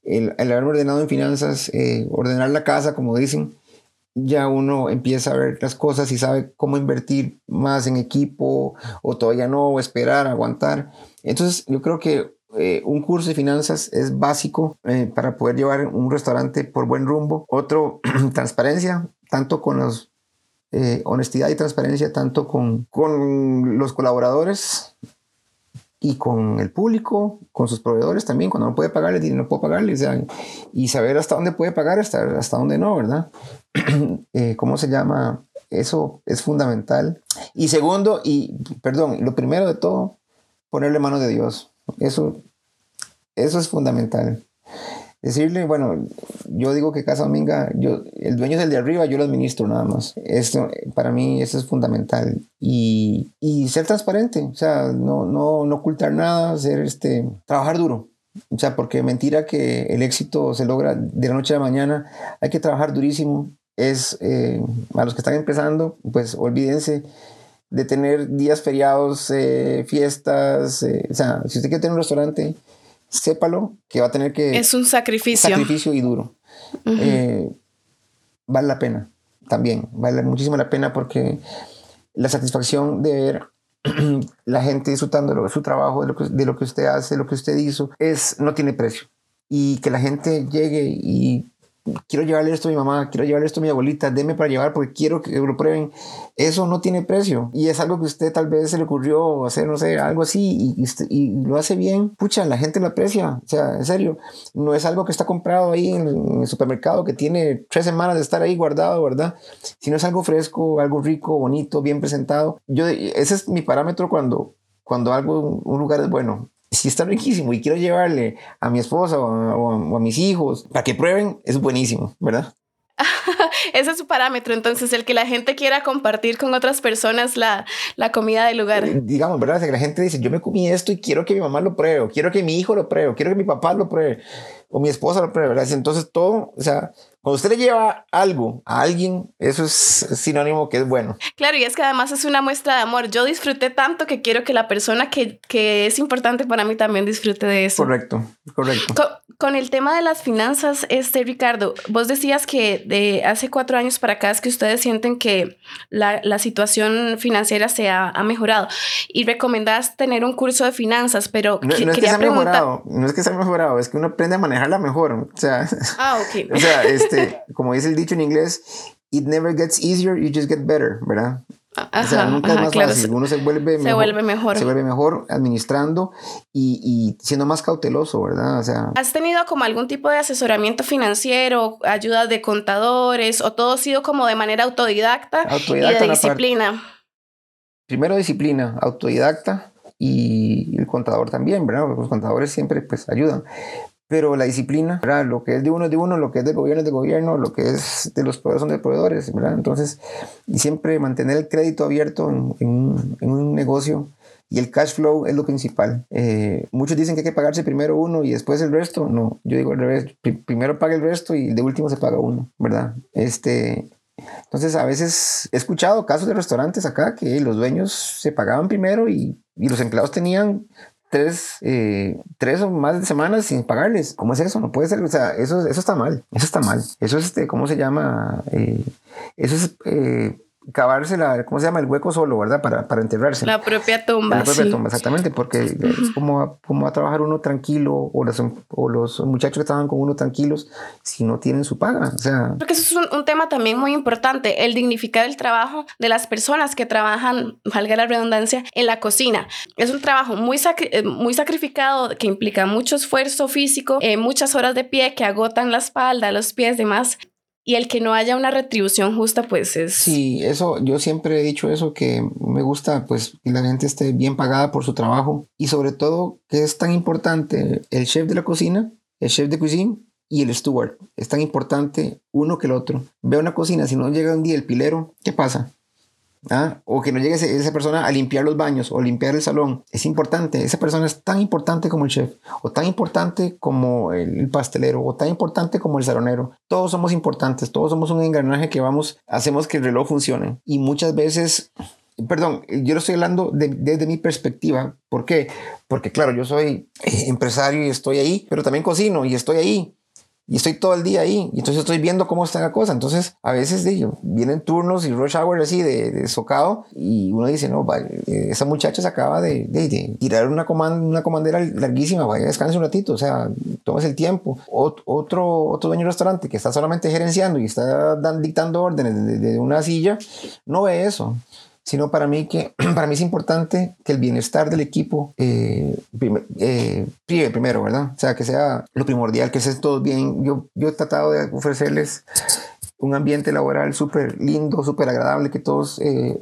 Speaker 2: el, el haberme ordenado en finanzas, ordenar la casa, como dicen, ya uno empieza a ver las cosas y sabe cómo invertir más en equipo o todavía no, o esperar, aguantar. Entonces yo creo que eh, un curso de finanzas es básico eh, para poder llevar un restaurante por buen rumbo. Otro, transparencia, tanto con los... Eh, honestidad y transparencia tanto con, con los colaboradores y con el público, con sus proveedores también, cuando no puede pagarles y no puedo pagarles, y saber hasta dónde puede pagar, hasta, hasta dónde no, ¿verdad? Eh, ¿Cómo se llama? Eso es fundamental. Y segundo, y perdón, lo primero de todo, ponerle mano de Dios. Eso, eso es fundamental decirle, bueno, yo digo que Casa Dominga, yo, el dueño es el de arriba, yo lo administro nada más. Esto, para mí, eso es fundamental. Y, y ser transparente, o sea, no, no, no ocultar nada, ser este, trabajar duro. O sea, porque mentira que el éxito se logra de la noche a la mañana, hay que trabajar durísimo. Es, eh, a los que están empezando, pues olvídense de tener días feriados, eh, fiestas, eh, o sea, si usted quiere tener un restaurante, sépalo que va a tener que...
Speaker 1: Es un sacrificio.
Speaker 2: Sacrificio y duro. Vale la pena también, vale muchísimo la pena porque la satisfacción de ver la gente disfrutando de, su trabajo, de lo, que, de lo que usted hace, de lo que usted hizo, es, no tiene precio. Y que la gente llegue y quiero llevarle esto a mi mamá, quiero llevarle esto a mi abuelita, deme para llevar porque quiero que lo prueben. Eso no tiene precio y es algo que usted tal vez se le ocurrió hacer, no sé, algo así y, lo hace bien. Pucha, la gente lo aprecia. O sea, en serio, no es algo que está comprado ahí en, el supermercado que tiene tres semanas de estar ahí guardado, ¿verdad? Sino es algo fresco, algo rico, bonito, bien presentado. Yo, ese es mi parámetro cuando, cuando algo, un lugar es bueno si está riquísimo y quiero llevarle a mi esposa o a, mis hijos para que prueben, es buenísimo, ¿verdad?
Speaker 1: Ese es su parámetro, entonces, el que la gente quiera compartir con otras personas la, la comida del lugar. Eh,
Speaker 2: digamos, ¿verdad? Que la gente dice, yo me comí esto y quiero que mi mamá lo pruebe, quiero que mi hijo lo pruebe, quiero que mi papá lo pruebe, o mi esposa lo pruebe, ¿verdad? Entonces, todo, o sea, cuando usted le lleva algo a alguien, eso es sinónimo que es bueno.
Speaker 1: Claro, y es que además es una muestra de amor. Yo disfruté tanto que quiero que la persona que, que es importante para mí también disfrute de eso.
Speaker 2: Correcto, correcto.
Speaker 1: Con, el tema de las finanzas, este Ricardo, vos decías que de hace cuatro años para acá es que ustedes sienten que la, la situación financiera se ha, ha, mejorado y recomendás tener un curso de finanzas, pero
Speaker 2: no, no es que se ha mejorado, no es que se ha mejorado, es que uno aprende a manejarla mejor. O sea,
Speaker 1: ah, ok.
Speaker 2: o sea, este, como dice el dicho en inglés, it never gets easier, you just get better, ¿verdad? O sea, nunca es más fácil. Uno se vuelve,
Speaker 1: se vuelve mejor.
Speaker 2: Se vuelve mejor administrando y, y, siendo más cauteloso, ¿verdad? O sea.
Speaker 1: ¿Has tenido como algún tipo de asesoramiento financiero, ayuda de contadores o todo ha sido como de manera autodidacta, autodidacta y de disciplina?
Speaker 2: Primero disciplina, autodidacta y el contador también, ¿verdad? Los contadores siempre pues ayudan pero la disciplina, ¿verdad? lo que es de uno es de uno, lo que es de gobierno es de gobierno, lo que es de los proveedores son de proveedores, ¿verdad? Entonces, y siempre mantener el crédito abierto en, en, un, negocio y el cash flow es lo principal. Eh, muchos dicen que hay que pagarse primero uno y después el resto. No, yo digo al revés, primero paga el resto y de último se paga uno, ¿verdad? Este, entonces, a veces he escuchado casos de restaurantes acá que los dueños se pagaban primero y, y los empleados tenían tres, eh, tres o más semanas sin pagarles. ¿Cómo es eso? No puede ser. O sea, eso, eso está mal. Eso está mal. Eso es, este, ¿cómo se llama? Eh, eso es eh, cavarse la, ¿cómo se llama? El hueco solo, ¿verdad? Para, para enterrarse.
Speaker 1: La propia tumba.
Speaker 2: La propia tumba, exactamente, porque es como, como va a trabajar uno tranquilo o los, o los muchachos que estaban con uno tranquilos si no tienen su paga. O sea.
Speaker 1: Porque eso es un, tema también muy importante, el dignificar el trabajo de las personas que trabajan, valga la redundancia, en la cocina. Es un trabajo muy, eh, muy sacrificado que implica mucho esfuerzo físico, eh, muchas horas de pie que agotan la espalda, los pies, demás y el que no haya una retribución justa, pues es...
Speaker 2: Sí, eso, yo siempre he dicho eso, que me gusta pues que la gente esté bien pagada por su trabajo y sobre todo que es tan importante el chef de la cocina, el chef de cocina y el steward. Es tan importante uno que el otro. Ve una cocina, si no llega un día el pilero, ¿qué pasa? ¿Ah? o que no llegue esa persona a limpiar los baños o limpiar el salón. Es importante, esa persona es tan importante como el chef, o tan importante como el pastelero, o tan importante como el salonero. Todos somos importantes, todos somos un engranaje que vamos, hacemos que el reloj funcione. Y muchas veces perdón, yo lo estoy hablando desde mi perspectiva. ¿Por qué? Porque claro, yo soy empresario y estoy ahí, pero también cocino y estoy ahí y estoy todo el día ahí. Y entonces estoy viendo cómo está la cosa. Entonces, a veces vienen turnos y rush hour así de, de socado y uno dice, no, eh, esa muchacha se acaba de, de, tirar una, comand una comandera larguísima, vaya, descanse un ratito, o sea, tomes el tiempo. otro, otro dueño de restaurante que está solamente gerenciando y está dictando órdenes de una silla, no ve eso sino para mí que para mí es importante que el bienestar del equipo eh, eh primero, ¿verdad? O sea, que sea lo primordial, que esté todo bien. Yo, yo he tratado de ofrecerles un ambiente laboral súper lindo, súper agradable, que todos eh,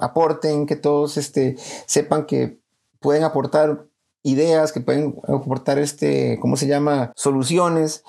Speaker 2: aporten, que todos este, sepan que pueden aportar ideas, que pueden aportar, este, ¿cómo se llama? Soluciones.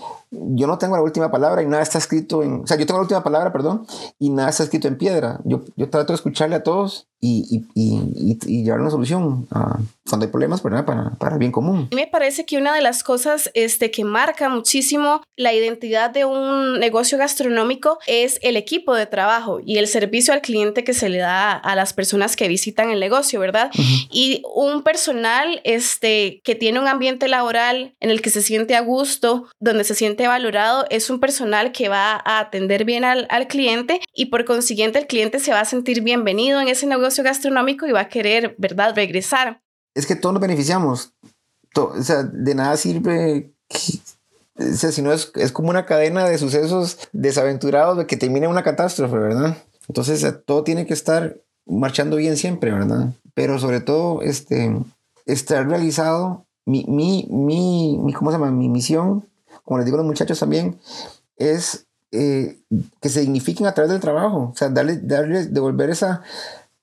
Speaker 2: Yo no tengo la última palabra y nada está escrito en, o sea, yo tengo la última palabra, perdón, y nada está escrito en piedra. Yo, yo trato de escucharle a todos y, y, y, y llevar una solución a, cuando hay problemas para, para, para el bien común.
Speaker 1: Me parece que una de las cosas este, que marca muchísimo la identidad de un negocio gastronómico es el equipo de trabajo y el servicio al cliente que se le da a las personas que visitan el negocio, ¿verdad? Y un personal este, que tiene un ambiente laboral en el que se siente a gusto, donde se siente valorado, es un personal que va a atender bien al, al cliente y por consiguiente el cliente se va a sentir bienvenido en ese negocio gastronómico y va a querer, ¿verdad?, regresar.
Speaker 2: Es que todos nos beneficiamos. o sea, de nada sirve. o sea, si no es, es como una cadena de sucesos desaventurados de que termine una catástrofe, ¿verdad? Entonces, todo tiene que estar marchando bien siempre, ¿verdad? Pero sobre todo, este, estar realizado, mi, mi, mi, ¿cómo se llama? Mi misión, como les digo a los muchachos también, es eh, que se dignifiquen a través del trabajo, o sea, darle, darle, devolver esa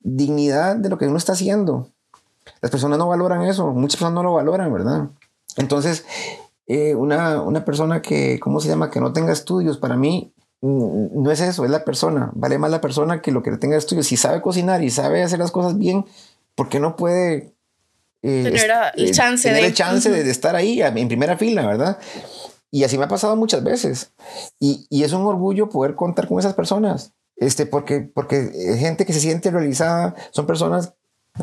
Speaker 2: dignidad de lo que uno está haciendo. Las personas no valoran eso, muchas personas no lo valoran, ¿verdad? Entonces, eh, una, una persona que, ¿cómo se llama? Que no tenga estudios, para mí mm, no es eso, es la persona. Vale más la persona que lo que tenga estudios. Si sabe cocinar y sabe hacer las cosas bien, ¿por qué no puede
Speaker 1: eh, tener el chance,
Speaker 2: tener de... El chance de, estar ahí en primera fila, ¿verdad? Y así me ha pasado muchas veces. Y, y es un orgullo poder contar con esas personas este, porque, porque gente que se siente realizada son personas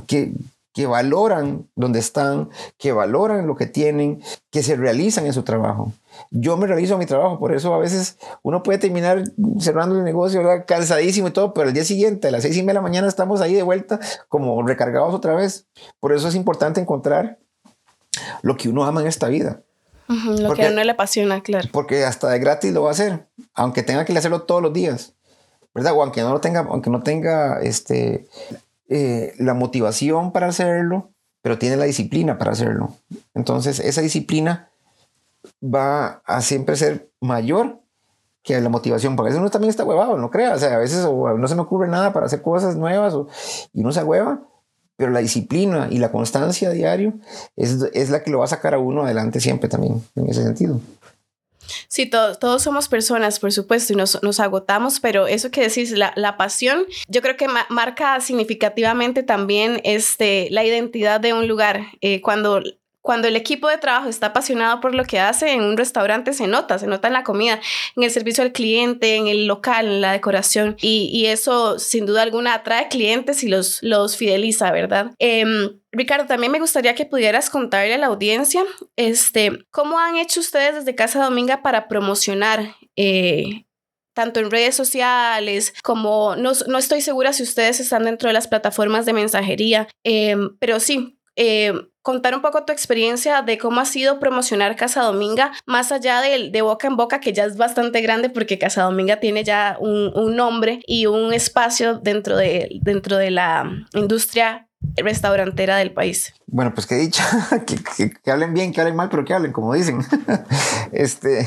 Speaker 2: que, que valoran donde están, que valoran lo que tienen, que se realizan en su trabajo. Yo me realizo en mi trabajo, por eso a veces uno puede terminar cerrando el negocio cansadísimo y todo, pero el día siguiente, a las seis y media de la mañana, estamos ahí de vuelta como recargados otra vez. Por eso es importante encontrar lo que uno ama en esta vida.
Speaker 1: Lo que a uno le apasiona, claro.
Speaker 2: Porque hasta de gratis lo va a hacer, aunque tenga que hacerlo todos los días. ¿verdad? O aunque no lo tenga, aunque no tenga este, eh, la motivación para hacerlo, pero tiene la disciplina para hacerlo. Entonces, esa disciplina va a siempre ser mayor que la motivación, porque a veces uno también está huevado, no crea, o sea, a veces no se me ocurre nada para hacer cosas nuevas y uno se hueva, pero la disciplina y la constancia diario es, es la que lo va a sacar a uno adelante siempre también, en ese sentido.
Speaker 1: Sí, todos somos personas, por supuesto, y nos, nos agotamos, pero eso que decís, la, la pasión, yo creo que marca significativamente también este, la identidad de un lugar. Eh, cuando cuando el equipo de trabajo está apasionado por lo que hace en un restaurante, se nota, se nota en la comida, en el servicio al cliente, en el local, en la decoración. Y, eso, sin duda alguna, atrae clientes y los, los fideliza, ¿verdad? Em, Ricardo, también me gustaría que pudieras contarle a la audiencia este, cómo han hecho ustedes desde Casa Dominga para promocionar eh, tanto en redes sociales como no, no, estoy segura si ustedes están dentro de las plataformas de mensajería, em, pero sí, eh, contar un poco tu experiencia de cómo ha sido promocionar Casa Dominga, más allá de, de boca en boca, que ya es bastante grande porque Casa Dominga tiene ya un, nombre y un espacio dentro de, dentro de la industria restaurantera del país.
Speaker 2: Bueno, pues que he dicho, que, que, hablen bien, que hablen mal, pero que hablen, como dicen. este,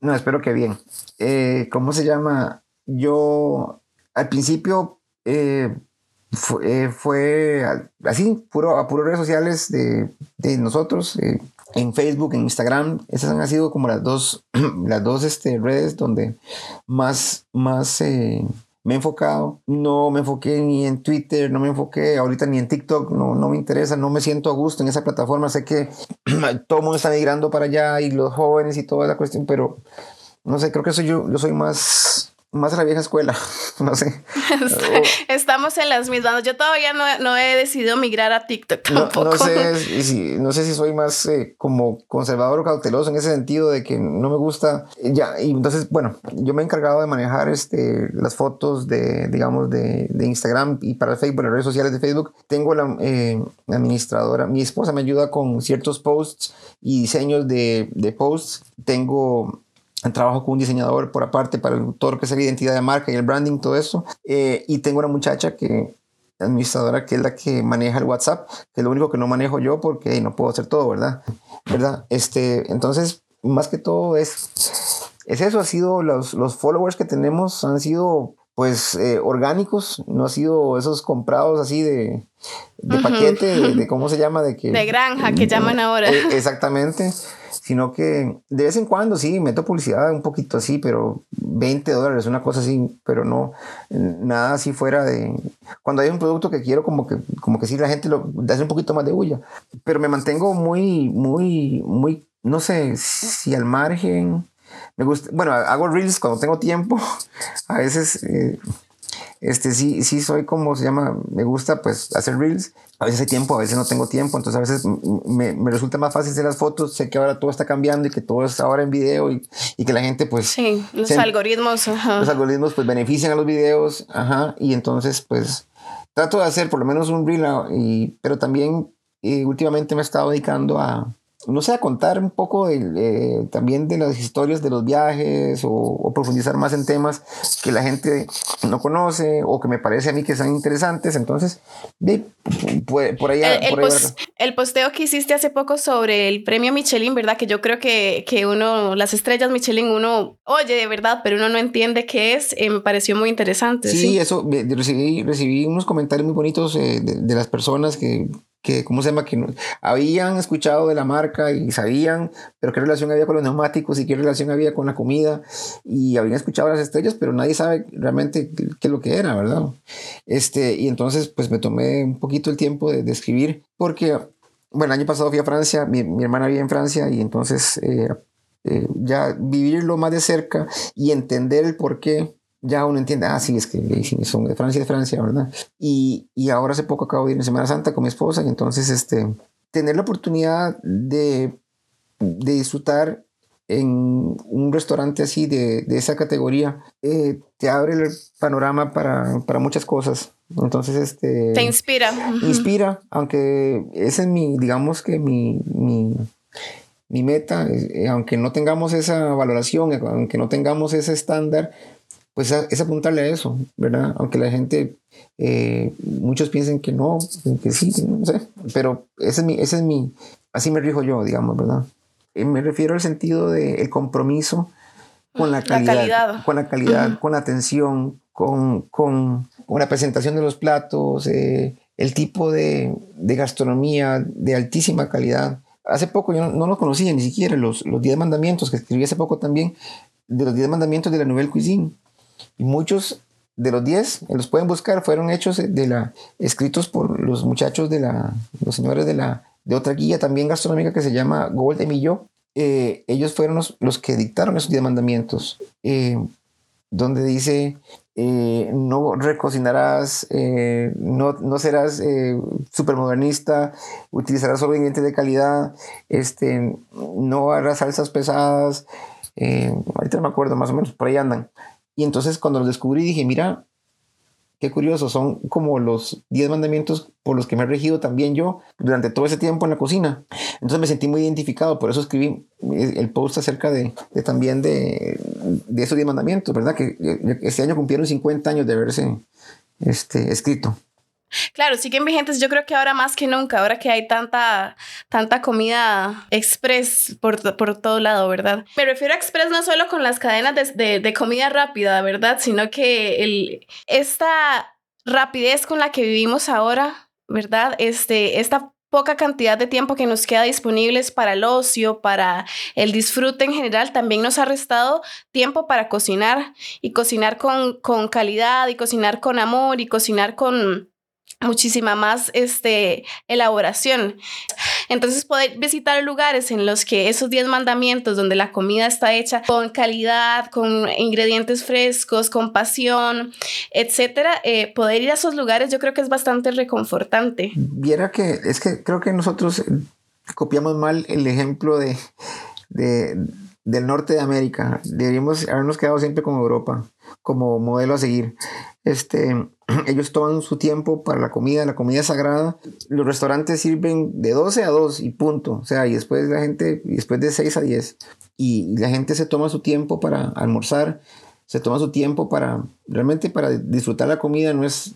Speaker 2: No, espero que bien. Eh, ¿Cómo se llama? Yo al principio eh, fue, fue, así, puro, a puras redes sociales de, de nosotros, en Facebook, en Instagram. Esas han sido como las dos, las dos este, redes donde más, más me he enfocado. No me enfoqué ni en Twitter, no me enfoqué ahorita ni en TikTok, no, no me interesa, no me siento a gusto en esa plataforma. Sé que todo el mundo está migrando para allá y los jóvenes y toda la cuestión, pero no sé, creo que soy yo, yo soy más más a la vieja escuela, no sé.
Speaker 1: Estamos en las mismas. Yo todavía no, he decidido migrar a TikTok tampoco.
Speaker 2: No, sé, si, no sé si soy más eh, como conservador o cauteloso en ese sentido de que no me gusta. Ya, y entonces, bueno, yo me he encargado de manejar este, las fotos de, digamos, de, Instagram y para Facebook, las redes sociales de Facebook. Tengo la eh, administradora, mi esposa me ayuda con ciertos posts y diseños de, de posts. Tengo trabajo con un diseñador por aparte para todo lo que es la identidad de marca y el branding, todo eso. Eh, y tengo una muchacha que administradora que es la que maneja el WhatsApp, que es lo único que no manejo yo porque no puedo hacer todo, ¿verdad? ¿verdad? Este, entonces, más que todo es, es eso, ha sido los, los followers que tenemos han sido pues eh, orgánicos, no ha sido esos comprados así de, de paquete, de, de, cómo se llama, de que...
Speaker 1: De granja, que llaman ahora.
Speaker 2: Eh, exactamente sino que de vez en cuando sí, meto publicidad un poquito así, pero 20 dólares, una cosa así, pero no, nada así fuera de... Cuando hay un producto que quiero, como que, como que sí la gente lo hace un poquito más de bulla, pero me mantengo muy, muy, muy, no sé, si al margen, me gusta, bueno, hago reels cuando tengo tiempo, a veces... Eh, este sí, sí soy como se llama, me gusta pues hacer reels. A veces hay tiempo, a veces no tengo tiempo, entonces a veces me, me resulta más fácil hacer las fotos. Sé que ahora todo está cambiando y que todo es ahora en video y, y que la gente pues...
Speaker 1: Sí, los algoritmos.
Speaker 2: Los algoritmos pues benefician a los videos, ajá, y entonces pues trato de hacer por lo menos un reel, y, pero también y eh, últimamente me he estado dedicando a, no sé, a contar un poco eh, también de las historias de los viajes o, profundizar más en temas que la gente no conoce o que me parece a mí que son interesantes. Entonces, de, por, allá.
Speaker 1: El, el, posteo que hiciste hace poco sobre el premio Michelin, ¿verdad? Que yo creo que, que uno, las estrellas Michelin, uno oye de verdad, pero uno no entiende qué es, eh, me pareció muy interesante.
Speaker 2: Sí, eso, recibí, recibí unos comentarios muy bonitos eh, de, de las personas que que, ¿cómo se llama? Que no, habían escuchado de la marca y sabían, pero qué relación había con los neumáticos y qué relación había con la comida y habían escuchado las estrellas, pero nadie sabe realmente qué, es lo que era, ¿verdad? Este, y entonces, pues me tomé un poquito el tiempo de, escribir porque, bueno, el año pasado fui a Francia, mi, mi hermana vivía en Francia y entonces eh, eh, ya vivirlo más de cerca y entender el por qué ya uno entiende, ah, sí, es que son de Francia, de Francia, ¿verdad? Y, y ahora hace poco acabo de ir en Semana Santa con mi esposa y entonces, este, tener la oportunidad de, de disfrutar en un restaurante así de, de esa categoría, eh, te abre el panorama para, para, muchas cosas. Entonces, este...
Speaker 1: Te inspira.
Speaker 2: Inspira, aunque ese es mi, digamos que mi, mi, mi meta, eh, aunque no tengamos esa valoración, aunque no tengamos ese estándar, pues es apuntarle a eso, ¿verdad? Aunque la gente, eh, muchos piensen que no, que sí, no sé, pero ese es mi, ese es mi, así me rijo yo, digamos, ¿verdad? Eh, me refiero al sentido del el compromiso con la calidad, con la calidad, con la atención, con, con, con, la presentación de los platos, eh, el tipo de, de, gastronomía de altísima calidad. Hace poco yo no, no lo conocía ni siquiera, los, los Diez Mandamientos, que escribí hace poco también, de los Diez Mandamientos de la Nouvelle Cuisine y muchos de los 10, los pueden buscar, fueron hechos de la, escritos por los muchachos de la, los señores de la, de otra guía también gastronómica que se llama Gold de Millo. Eh, ellos fueron los, que dictaron esos 10 mandamientos, eh, donde dice, eh, no recocinarás, no, no, serás supermodernista, utilizarás solo ingredientes de calidad, este, no harás salsas pesadas, ahorita no me acuerdo, más o menos, por ahí andan. Y entonces cuando los descubrí dije, mira, qué curioso, son como los 10 mandamientos por los que me he regido también yo durante todo ese tiempo en la cocina. Entonces me sentí muy identificado, por eso escribí el post acerca de, también de, de, esos 10 mandamientos, ¿verdad? Que este año cumplieron 50 años de haberse este, escrito.
Speaker 1: Claro, siguen vigentes. Yo creo que ahora más que nunca, ahora que hay tanta, tanta comida express por, por todo lado, ¿verdad? Me refiero a express no solo con las cadenas de, de, comida rápida, ¿verdad? Sino que el, esta rapidez con la que vivimos ahora, ¿verdad? Este, esta poca cantidad de tiempo que nos queda disponibles para el ocio, para el disfrute en general, también nos ha restado tiempo para cocinar y cocinar con, con calidad y cocinar con amor y cocinar con muchísima más este, elaboración. Entonces poder visitar lugares en los que esos 10 mandamientos, donde la comida está hecha con calidad, con ingredientes frescos, con pasión, etcétera, eh, poder ir a esos lugares yo creo que es bastante reconfortante.
Speaker 2: Viera que es que creo que nosotros copiamos mal el ejemplo de, de del norte de América. Deberíamos habernos quedado siempre con Europa como modelo a seguir. Este, ellos toman su tiempo para la comida, la comida sagrada. Los restaurantes sirven de 12 a 2 y punto. O sea, y después la gente, y después de 6 a 10. Y, la gente se toma su tiempo para almorzar, se toma su tiempo para, realmente para disfrutar la comida. No es,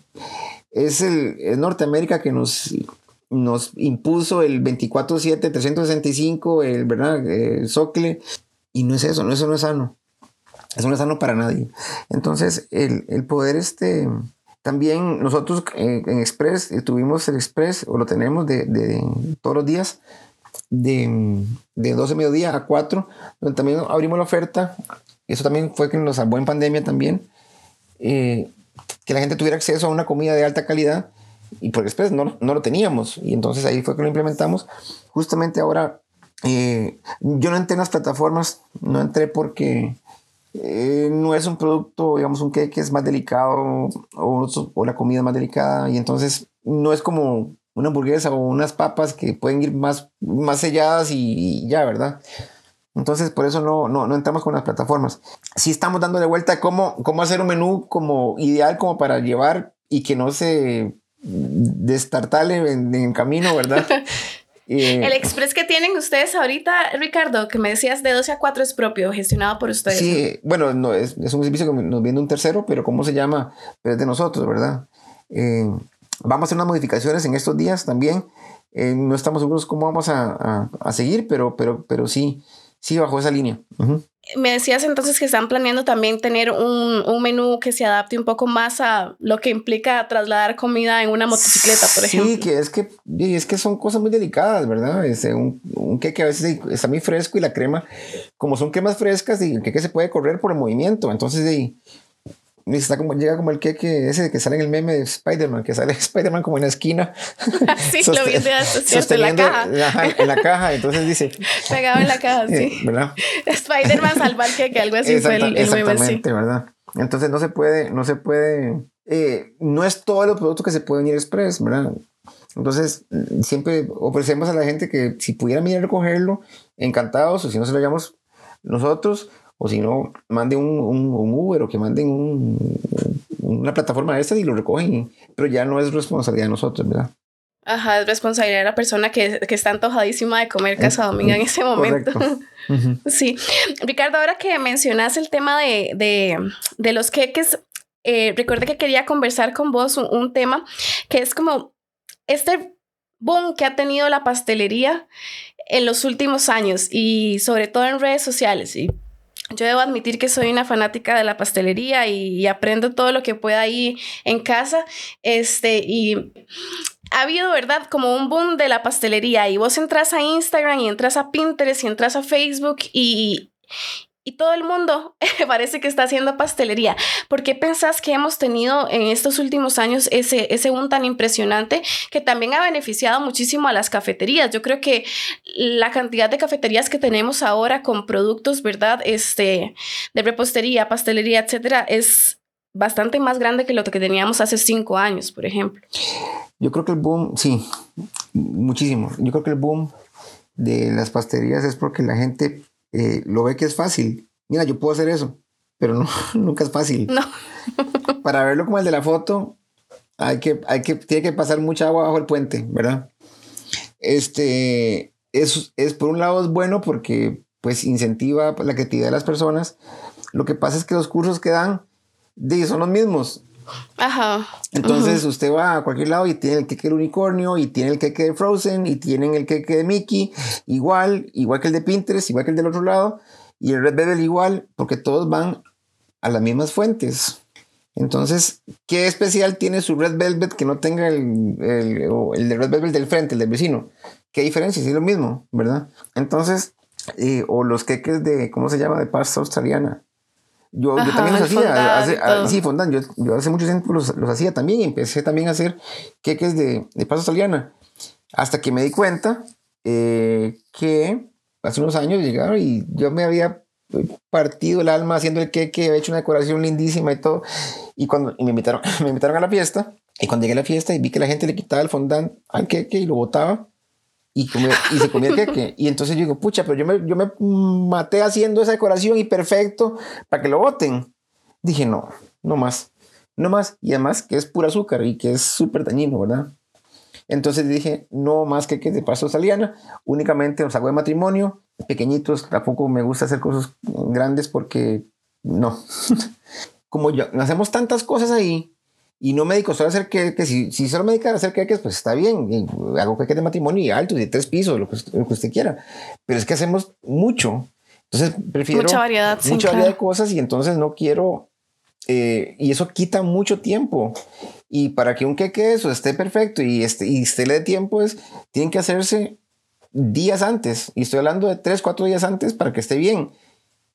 Speaker 2: es el es Norteamérica que nos, nos impuso el 24-7, 365, el, ¿verdad? el socle. Y no es eso, no, eso no es sano. Eso no es sano para nadie. Entonces, el, el poder este también nosotros en, Express eh, tuvimos el Express, o lo tenemos de, de todos los días, de, de 12 mediodía a 4, donde también abrimos la oferta. Eso también fue que nos salvó en pandemia también. Eh, que la gente tuviera acceso a una comida de alta calidad y por Express no, no, lo teníamos. Y entonces ahí fue que lo implementamos. Justamente ahora, eh, yo no entré en las plataformas, no entré porque eh, no es un producto, digamos, un cake es más delicado o, o, la comida más delicada y entonces no es como una hamburguesa o unas papas que pueden ir más, más selladas y, ya, ¿verdad? Entonces, por eso no, no, no, entramos con las plataformas. Sí estamos dando de vuelta cómo, cómo hacer un menú como ideal como para llevar y que no se destartale en, en camino, ¿verdad?
Speaker 1: el express que tienen ustedes ahorita, Ricardo, que me decías de 12 a 4 es propio, gestionado por ustedes.
Speaker 2: Sí, bueno, no, es, es, un servicio que nos viene un tercero, pero ¿cómo se llama? Pero es de nosotros, ¿verdad? Eh, vamos a hacer unas modificaciones en estos días también. Eh, no estamos seguros cómo vamos a, a, a, seguir, pero, pero, pero sí, sí bajo esa línea.
Speaker 1: Me decías entonces que están planeando también tener un, un, menú que se adapte un poco más a lo que implica trasladar comida en una motocicleta, por ejemplo.
Speaker 2: Sí, que es que, es que son cosas muy delicadas, ¿verdad? Es este, un, un queque a veces está muy fresco y la crema, como son cremas frescas, y el queque se puede correr por el movimiento. Entonces, de, Está como, llega como el que, ese que sale en el meme de Spider-Man, que sale Spider-Man como en la esquina.
Speaker 1: sí, lo vi de cierto, en la caja.
Speaker 2: en la caja, entonces dice.
Speaker 1: Pegado en la caja, sí. ¿Verdad? Spider-Man salva al que, algo así fue el, el
Speaker 2: Exactamente, meme, ¿verdad? Entonces no se puede, no se puede, eh, no es todo el producto que se puede venir express, ¿verdad? Entonces, siempre ofrecemos a la gente que si pudieran venir a recogerlo, encantados, o si no se lo llevamos nosotros, o si no, mande un, un, Uber o que manden un, una plataforma de estas y lo recogen, pero ya no es responsabilidad de nosotros, ¿verdad?
Speaker 1: Ajá, es responsabilidad de la persona que, que está antojadísima de comer casa dominga en ese momento. Sí. Ricardo, ahora que mencionas el tema de, de, de los queques, eh, recuerda que quería conversar con vos un, un tema que es como este boom que ha tenido la pastelería en los últimos años y sobre todo en redes sociales. Y yo debo admitir que soy una fanática de la pastelería y, aprendo todo lo que pueda ahí en casa. Este, y ha habido, ¿verdad? Como un boom de la pastelería y vos entras a Instagram y entras a Pinterest y entras a Facebook y, y todo el mundo parece que está haciendo pastelería. ¿Por qué pensás que hemos tenido en estos últimos años ese, ese boom tan impresionante que también ha beneficiado muchísimo a las cafeterías? Yo creo que la cantidad de cafeterías que tenemos ahora con productos, ¿verdad? Este, de repostería, pastelería, etcétera, es bastante más grande que lo que teníamos hace cinco años, por ejemplo.
Speaker 2: Yo creo que el boom, sí, muchísimo. Yo creo que el boom de las pastelerías es porque la gente eh, lo ve que es fácil. Mira, yo puedo hacer eso, pero no, nunca es fácil.
Speaker 1: No.
Speaker 2: Para verlo como el de la foto, hay que, hay que, tiene que pasar mucha agua bajo el puente, ¿verdad? Este, es, es por un lado es bueno porque pues incentiva la creatividad de las personas. Lo que pasa es que los cursos que dan son los mismos.
Speaker 1: Ajá.
Speaker 2: Entonces usted va a cualquier lado y tiene el queque del unicornio y tiene el queque de Frozen y tienen el queque de Mickey, igual, igual que el de Pinterest, igual que el del otro lado, y el Red Velvet igual, porque todos van a las mismas fuentes. Entonces, ¿qué especial tiene su Red Velvet que no tenga el, el, el de Red Velvet del frente, el del vecino? ¿Qué diferencia? es lo mismo, ¿verdad? Entonces, eh, o los queques de, ¿cómo se llama? De pasta australiana. Yo, yo también los hacía. Hace, ah, sí, fondant. Yo, yo, hace mucho tiempo los, los, hacía también y empecé también a hacer queques de, de pasta australiana. Hasta que me di cuenta eh, que hace unos años llegaron y yo me había partido el alma haciendo el queque, había hecho una decoración lindísima y todo. Y cuando y me, invitaron, me invitaron a la fiesta, y cuando llegué a la fiesta y vi que la gente le quitaba el fondant al queque y lo botaba, y, y se comía el queque. Y entonces yo digo, pucha, pero yo me, yo me maté haciendo esa decoración y perfecto para que lo boten. Dije, no, no más, no más. Y además que es pura azúcar y que es súper dañino, ¿verdad? Entonces dije, no más que de paso saliana, únicamente los hago de matrimonio, pequeñitos, tampoco me gusta hacer cosas grandes porque no. Como yo, hacemos tantas cosas ahí, y no me dedico solo a hacer que, que si, si solo me dedicara a hacer queques, pues está bien. hago queques de matrimonio y altos, de tres pisos, lo que, lo que, usted quiera. Pero es que hacemos mucho. Entonces prefiero
Speaker 1: mucha variedad,
Speaker 2: mucha variedad de cosas y entonces no quiero. Eh, y eso quita mucho tiempo. Y para que un queque eso esté perfecto y, este, y esté le de tiempo, es, tienen que hacerse días antes. Y estoy hablando de tres, cuatro días antes para que esté bien.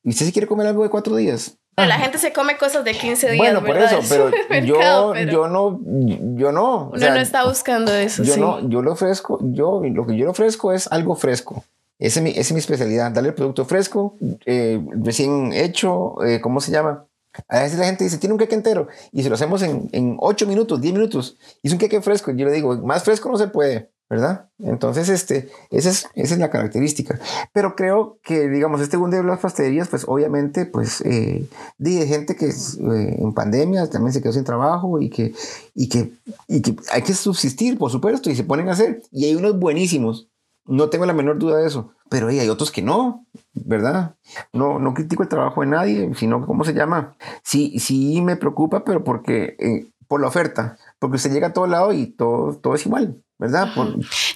Speaker 2: ¿Y usted si quiere comer algo de cuatro días?
Speaker 1: La gente se come cosas de 15 días.
Speaker 2: Bueno, por eso, pero, yo, yo no, yo no.
Speaker 1: Uno no está buscando eso.
Speaker 2: Yo no, yo lo ofrezco, yo lo que yo le ofrezco es algo fresco. Esa es mi, es mi especialidad, darle el producto fresco, eh, recién hecho, eh, ¿cómo se llama? A veces la gente dice, tiene un queque entero y se lo hacemos en, en 8 minutos, 10 minutos. Y es un queque fresco. Yo le digo, más fresco no se puede. ¿Verdad? Entonces, este, esa es, esa es la característica. Pero creo que, digamos, este boom de las pastelerías, pues obviamente, pues, eh, de gente que eh, en pandemia también se quedó sin trabajo y que, y, que, y que hay que subsistir, por supuesto, y se ponen a hacer. Y hay unos buenísimos, no tengo la menor duda de eso, pero hay otros que no, ¿verdad? No, no critico el trabajo de nadie, sino, ¿cómo se llama? Sí, sí me preocupa, pero porque, eh, por la oferta, porque usted llega a todo lado y todo, todo es igual. ¿Verdad?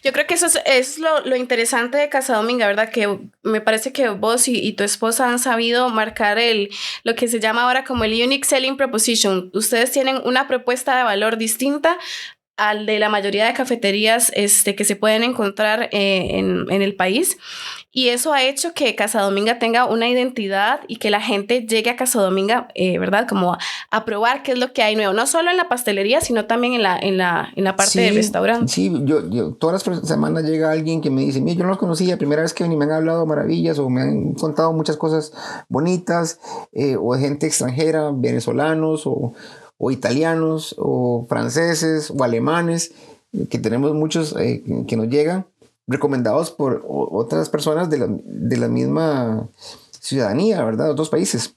Speaker 1: Yo creo que eso es, lo, lo, interesante de Casa Dominga, ¿verdad? Que me parece que vos y, y, tu esposa han sabido marcar el, lo que se llama ahora como el Unique Selling Proposition. Ustedes tienen una propuesta de valor distinta al de la mayoría de cafeterías este, que se pueden encontrar eh, en, en, el país. Y eso ha hecho que Casa Dominga tenga una identidad y que la gente llegue a Casa Dominga, eh, ¿verdad? Como a, probar qué es lo que hay nuevo, no solo en la pastelería, sino también en la, en la, en la parte del restaurante.
Speaker 2: Sí, yo, yo, todas las semanas llega alguien que me dice, mira, yo no los conocía, primera vez que ven y me han hablado maravillas o me han contado muchas cosas bonitas, eh, o de gente extranjera, venezolanos o, o italianos o franceses o alemanes, que tenemos muchos eh, que nos llegan recomendados por otras personas de la, de la misma ciudadanía, ¿verdad? De otros países.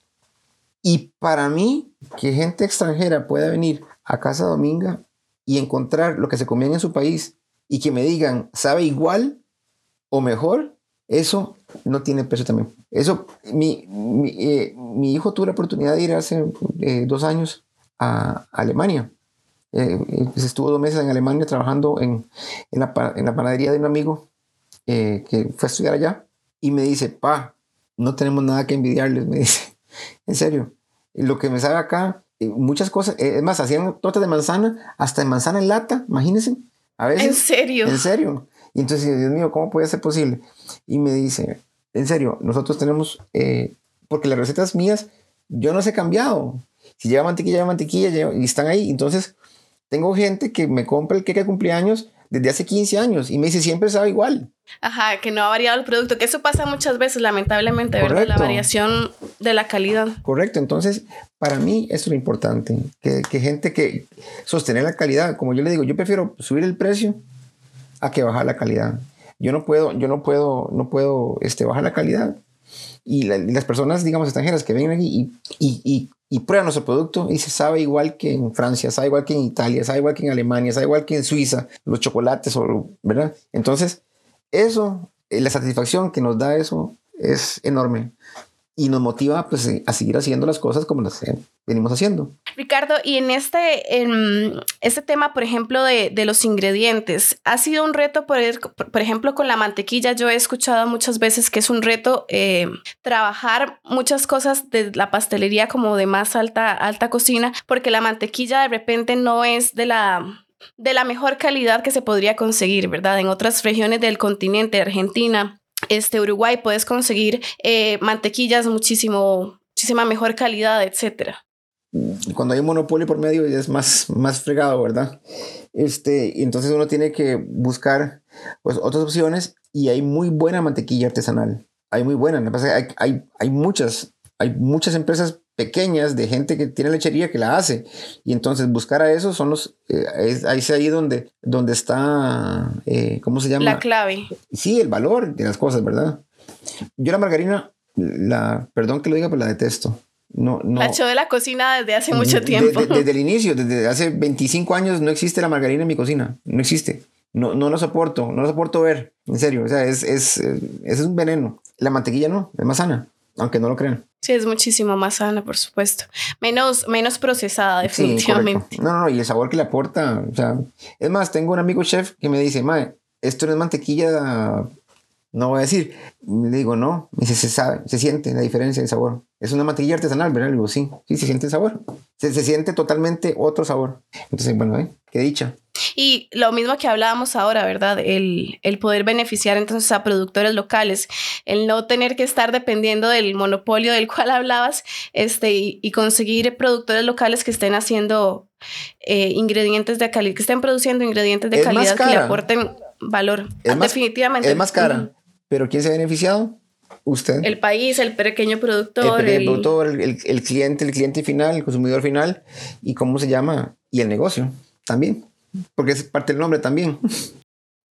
Speaker 2: Y para mí, que gente extranjera pueda venir a Casa Dominga y encontrar lo que se comía en su país y que me digan, sabe igual o mejor, eso no tiene precio también. Eso, mi, mi, eh, hijo tuvo la oportunidad de ir hace eh, dos años a Alemania eh, pues estuvo dos meses en Alemania trabajando en, en, la, en la, panadería de un amigo eh, que fue a estudiar allá y me dice, pa, no tenemos nada que envidiarles, me dice, en serio, lo que me sabe acá, eh, muchas cosas, es más, hacían tortas de manzana, hasta de manzana en lata, imagínense, a veces.
Speaker 1: ¿En serio?
Speaker 2: En serio. Y entonces, Dios mío, ¿cómo puede ser posible? Y me dice, en serio, nosotros tenemos, porque las recetas mías, yo no se he cambiado. Si lleva mantequilla, lleva mantequilla, y están ahí. Entonces, tengo gente que me compra el queque de cumpleaños desde hace 15 años y me dice siempre sabe igual.
Speaker 1: Ajá, que no ha variado el producto, que eso pasa muchas veces, lamentablemente, ¿verdad? La variación de la calidad.
Speaker 2: Correcto, entonces para mí eso es lo importante, que, que, gente que sostener la calidad, como yo le digo, yo prefiero subir el precio a que bajar la calidad. Yo no puedo, yo no puedo, no puedo este, bajar la calidad. Y, las personas, digamos, extranjeras que vienen aquí y, y, y y prueba nuestro producto y se sabe igual que en Francia, sabe igual que en Italia, sabe igual que en Alemania, sabe igual que en Suiza, los chocolates, ¿verdad? Entonces, eso, eh, la satisfacción que nos da eso es enorme. Y nos motiva pues a seguir haciendo las cosas como las venimos haciendo.
Speaker 1: Ricardo, y en este, en este tema, por ejemplo, de, de, los ingredientes, ¿ha sido un reto, por, por, ejemplo, con la mantequilla? Yo he escuchado muchas veces que es un reto eh, trabajar muchas cosas de la pastelería como de más alta, alta cocina, porque la mantequilla de repente no es de la de la mejor calidad que se podría conseguir, ¿verdad? En otras regiones del continente, Argentina, este Uruguay, puedes conseguir eh, mantequillas muchísimo, muchísima mejor calidad, etcétera.
Speaker 2: Cuando hay un monopolio por medio es más, más fregado, ¿verdad? Este, entonces uno tiene que buscar pues, otras opciones y hay muy buena mantequilla artesanal. Hay muy buena. Hay, hay, hay muchas, hay muchas empresas pequeñas de gente que tiene lechería que la hace. Y entonces buscar a eso son los, eh, es, ahí es ahí donde, donde está, eh, ¿cómo se llama?
Speaker 1: La clave.
Speaker 2: Sí, el valor de las cosas, ¿verdad? Yo la margarina, la, perdón que lo diga, pero la detesto. No, no.
Speaker 1: La echó de la cocina desde hace mucho tiempo.
Speaker 2: desde el inicio, desde hace 25 años no existe la margarina en mi cocina. No existe. No, no lo soporto, no lo soporto ver. En serio, o sea, es, es, es un veneno. La mantequilla no, es más sana, aunque no lo crean.
Speaker 1: Sí, es muchísimo más sana, por supuesto. Menos, menos procesada, definitivamente.
Speaker 2: no, no, y el sabor que le aporta. O sea, es más, tengo un amigo chef que me dice, Mae, esto no es mantequilla, no voy a decir. Le digo, no. Me dice, se sabe, se siente la diferencia de sabor. Es una mantequilla artesanal, ¿verdad? Le digo, sí, sí, se siente el sabor. Se, se siente totalmente otro sabor. Entonces, bueno, ¿eh? qué dicha.
Speaker 1: Y lo mismo que hablábamos ahora, ¿verdad? El, el, poder beneficiar entonces a productores locales, el no tener que estar dependiendo del monopolio del cual hablabas este, y, conseguir productores locales que estén haciendo eh, ingredientes de calidad, que estén produciendo ingredientes de calidad que le aporten valor.
Speaker 2: Es
Speaker 1: Definitivamente.
Speaker 2: es más cara, pero ¿quién se ha beneficiado? Usted.
Speaker 1: El país, el pequeño productor.
Speaker 2: El pequeño productor, el, el cliente, el cliente final, el consumidor final y cómo se llama, y el negocio también porque es parte del nombre también.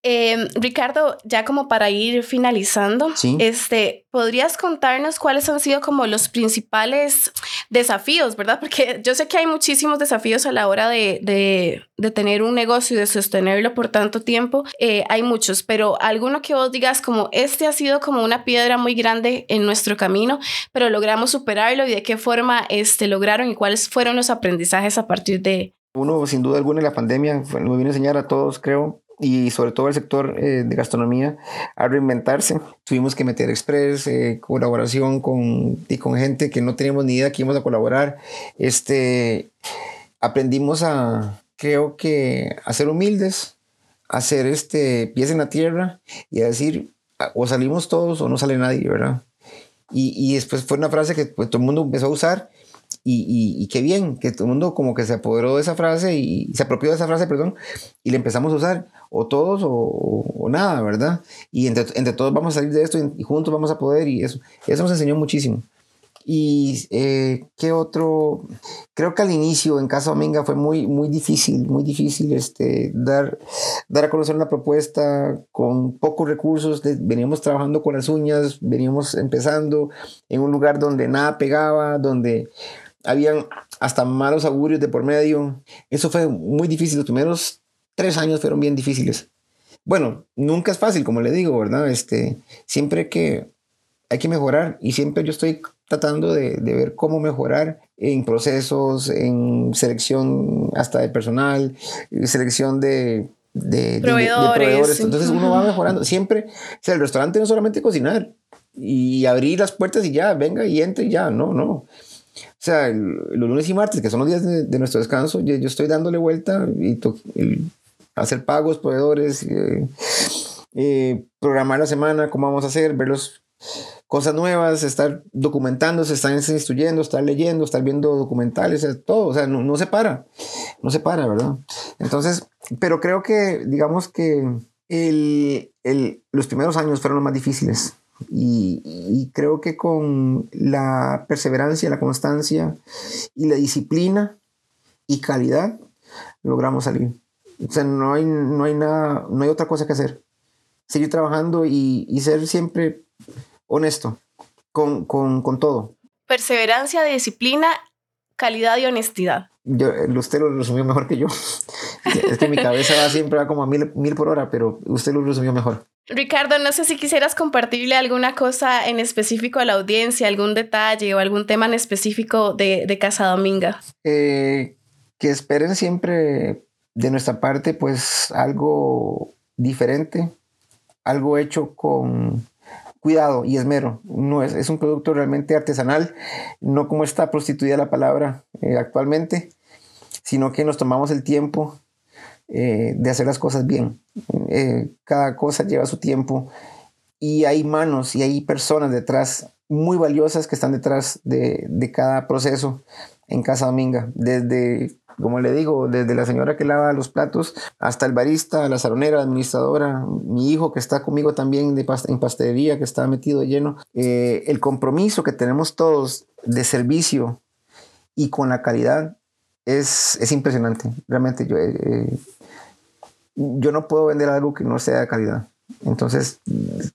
Speaker 1: Eh, Ricardo, ya como para ir finalizando, este, ¿podrías contarnos cuáles han sido como los principales desafíos, verdad? Porque yo sé que hay muchísimos desafíos a la hora de, de, de tener un negocio y de sostenerlo por tanto tiempo. Eh, hay muchos, pero alguno que vos digas como este ha sido como una piedra muy grande en nuestro camino, pero logramos superarlo y de qué forma este, lograron y cuáles fueron los aprendizajes a partir de,
Speaker 2: uno, sin duda alguna, la pandemia nos vino a enseñar a todos, creo, y sobre todo el sector eh, de gastronomía, a reinventarse. Tuvimos que meter express, eh, colaboración con, y con gente que no teníamos ni idea que íbamos a colaborar. Este, aprendimos a, creo que, a ser humildes, a hacer este, pies en la tierra y a decir, o salimos todos o no sale nadie, ¿verdad? Y, y después fue una frase que pues, todo el mundo empezó a usar y, y, qué bien, que todo el mundo como que se apoderó de esa frase y se apropió de esa frase, perdón, y le empezamos a usar, o todos o, o, nada, ¿verdad? Y entre, entre, todos vamos a salir de esto y, juntos vamos a poder, y eso, eso nos enseñó muchísimo. Y eh, qué otro, creo que al inicio en Casa Dominga fue muy, muy difícil, muy difícil este, dar, dar a conocer una propuesta con pocos recursos. veníamos trabajando con las uñas, veníamos empezando en un lugar donde nada pegaba, donde habían hasta malos augurios de por medio. Eso fue muy difícil. Los primeros tres años fueron bien difíciles. Bueno, nunca es fácil, como le digo, ¿verdad? Este, siempre que hay que mejorar y siempre yo estoy tratando de, de ver cómo mejorar en procesos, en selección hasta de personal, selección de, de,
Speaker 1: proveedores.
Speaker 2: De, proveedores. Entonces uno va mejorando. Siempre, o sea, el restaurante no es solamente cocinar y abrir las puertas y ya, venga y entre y ya, no, no. O sea, los lunes y martes, que son los días de, nuestro descanso, yo, estoy dándole vuelta y hacer pagos, proveedores, eh, eh, programar la semana, cómo vamos a hacer, ver los cosas nuevas, estar documentándose, estar instruyendo, estar leyendo, estar viendo documentales, todo, o sea, no, no se para, no se para, ¿verdad? Entonces, pero creo que, digamos que el, el, los primeros años fueron los más difíciles y, creo que con la perseverancia, la constancia y la disciplina y calidad logramos salir. O sea, no hay, no hay nada, no hay otra cosa que hacer. Seguir trabajando y, y ser siempre honesto con, con, con, todo.
Speaker 1: Perseverancia, disciplina, calidad y honestidad.
Speaker 2: Yo, usted lo resumió mejor que yo. es que mi cabeza va siempre va como a mil, mil por hora, pero usted lo resumió mejor.
Speaker 1: Ricardo, no sé si quisieras compartirle alguna cosa en específico a la audiencia, algún detalle o algún tema en específico de, Casa Dominga.
Speaker 2: Eh, que esperen siempre de nuestra parte pues algo diferente, algo hecho con cuidado y esmero. No es, es un producto realmente artesanal, no como está prostituida la palabra eh, actualmente, sino que nos tomamos el tiempo eh, de hacer las cosas bien. Eh, cada cosa lleva su tiempo y hay manos y hay personas detrás muy valiosas que están detrás de, de cada proceso en Casa Dominga, desde como le digo, desde la señora que lava los platos hasta el barista, la salonera, la administradora, mi hijo que está conmigo también de en pastelería, que está metido lleno, eh, el compromiso que tenemos todos de servicio y con la calidad es, es impresionante. Realmente yo, eh, yo no puedo vender algo que no sea de calidad. Entonces,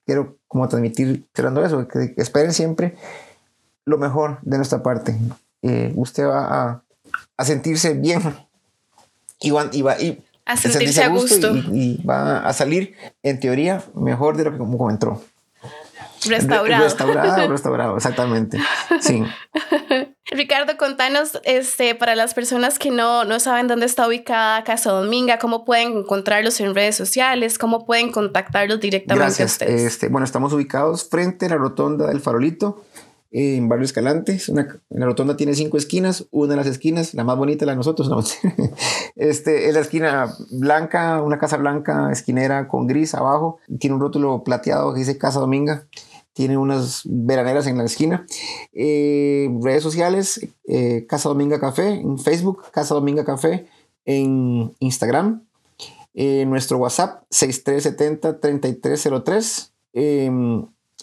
Speaker 2: quiero como transmitir, cerrando eso, que, esperen siempre lo mejor de nuestra parte. Eh, usted va a a sentirse bien y va, y va y
Speaker 1: a sentirse, a gusto,
Speaker 2: Y, va a salir en teoría mejor de lo que como entró.
Speaker 1: Restaurado.
Speaker 2: Restaurado, restaurado, exactamente. Sí.
Speaker 1: Ricardo, contanos, este, para las personas que no, no saben dónde está ubicada Casa Dominga, cómo pueden encontrarlos en redes sociales, cómo pueden contactarlos directamente
Speaker 2: Gracias.
Speaker 1: a ustedes.
Speaker 2: Este, bueno, estamos ubicados frente a la rotonda del Farolito, en Barrio Escalante. Una, la rotonda tiene cinco esquinas, una de las esquinas, la más bonita la de nosotros, no. este, es la esquina blanca, una casa blanca, esquinera con gris abajo, tiene un rótulo plateado que dice Casa Dominga, tiene unas veraneras en la esquina. Eh, redes sociales, eh, Casa Dominga Café, en Facebook, Casa Dominga Café, en Instagram, eh, nuestro WhatsApp 6370-3303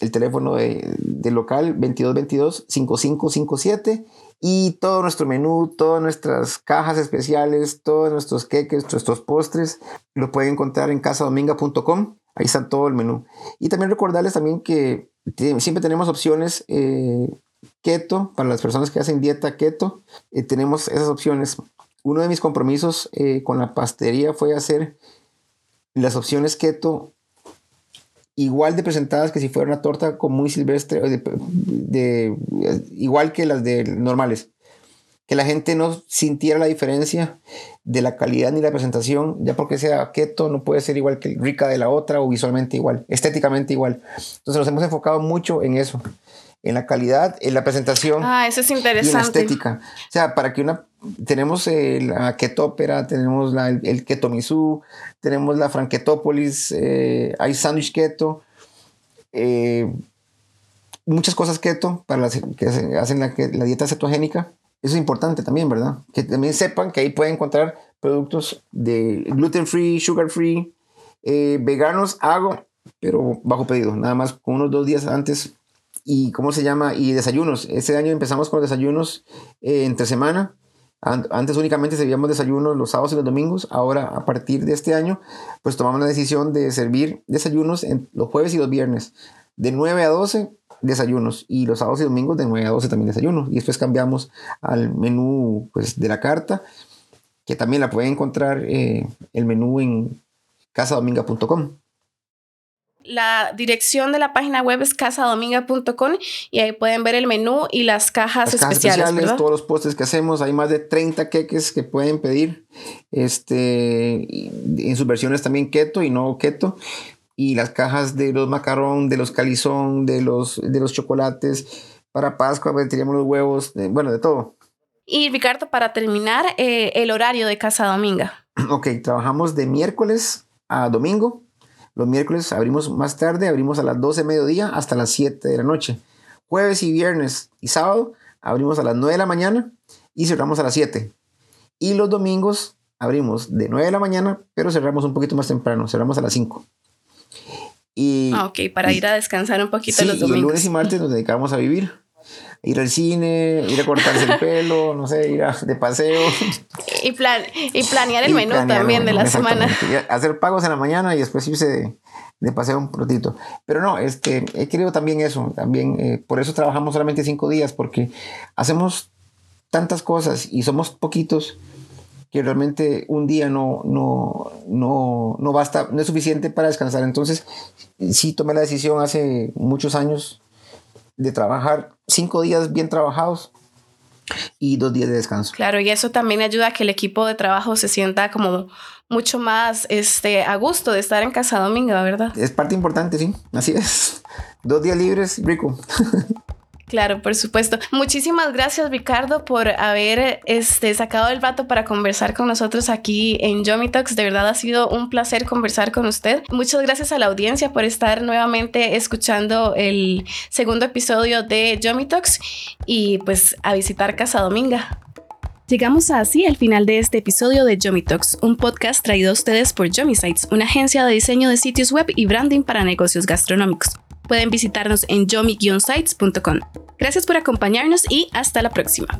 Speaker 2: el teléfono de, local 2222-5557 y todo nuestro menú, todas nuestras cajas especiales, todos nuestros queques, nuestros postres, lo pueden encontrar en casadominga.com. Ahí está todo el menú. Y también recordarles también que siempre tenemos opciones eh, keto para las personas que hacen dieta keto. Eh, tenemos esas opciones. Uno de mis compromisos eh, con la pastelería fue hacer las opciones keto igual de presentadas que si fuera una torta con muy silvestre, de, igual que las de normales. Que la gente no sintiera la diferencia de la calidad ni la presentación, ya porque sea keto no puede ser igual que rica de la otra o visualmente igual, estéticamente igual. Entonces nos hemos enfocado mucho en eso, en la calidad, en la presentación.
Speaker 1: Ah, eso es interesante.
Speaker 2: Y en la estética. O sea, para que una tenemos eh, la ketópera, tenemos la, el, el ketomisú, tenemos la franketópolis, eh, hay sándwich keto, eh, muchas cosas keto para las que hacen la, la, dieta cetogénica. Eso es importante también, ¿verdad? Que también sepan que ahí pueden encontrar productos de gluten free, sugar free, veganos hago, pero bajo pedido, nada más con unos dos días antes. Y cómo se llama, y desayunos. Este año empezamos con los desayunos entre semana antes únicamente servíamos desayunos los sábados y los domingos. Ahora, a partir de este año, pues tomamos la decisión de servir desayunos en los jueves y los viernes. De 9 a 12 desayunos y los sábados y domingos de 9 a 12 también desayunos. Y después cambiamos al menú pues, de la carta, que también la pueden encontrar eh, el menú en casadominga.com.
Speaker 1: La dirección de la página web es casadominga.com y ahí pueden ver el menú y las cajas, las cajas especiales.
Speaker 2: todos los postres que hacemos. Hay más de 30 queques que pueden pedir este, en sus versiones también keto y no keto. Y las cajas de los macarrón, de los calizón, de los, de los chocolates. Para Pascua teníamos los huevos, bueno, de todo.
Speaker 1: Y Ricardo, para terminar, eh, el horario de Casa Dominga.
Speaker 2: Ok, trabajamos de miércoles a domingo los miércoles abrimos más tarde, abrimos a las 12 de mediodía hasta las 7 de la noche. Jueves y viernes y sábado abrimos a las 9 de la mañana y cerramos a las 7. Y los domingos abrimos de 9 de la mañana, pero cerramos un poquito más temprano, cerramos a las 5.
Speaker 1: Y, ah, ok, para ir a descansar un poquito los domingos.
Speaker 2: Y lunes y martes nos dedicamos a vivir ir al cine, ir a cortarse el pelo, no sé, ir de paseo.
Speaker 1: Y, plan, y planear el menú también de la semana.
Speaker 2: Hacer pagos en la mañana y después irse de, paseo un ratito. Pero no, este, he querido también eso, también, eh, por eso trabajamos solamente cinco días, porque hacemos tantas cosas y somos poquitos que realmente un día no, no, no, no basta, no es suficiente para descansar. Entonces, sí tomé la decisión hace muchos años de trabajar cinco días bien trabajados y dos días de descanso.
Speaker 1: Claro, y eso también ayuda a que el equipo de trabajo se sienta como mucho más este, a gusto de estar en Casa Dominga, ¿verdad?
Speaker 2: Es parte importante, sí, así es. Dos días libres, rico.
Speaker 1: Claro, por supuesto. Muchísimas gracias, Ricardo, por haber este, sacado el rato para conversar con nosotros aquí en Yomi Talks. De verdad ha sido un placer conversar con usted. Muchas gracias a la audiencia por estar nuevamente escuchando el segundo episodio de Yomi Talks y pues a visitar Casa Dominga. Llegamos así al final de este episodio de Yomi Talks, un podcast traído a ustedes por Yomi Sites, una agencia de diseño de sitios web y branding para negocios gastronómicos. Pueden visitarnos en yomi-sites.com. Gracias por acompañarnos y hasta la próxima.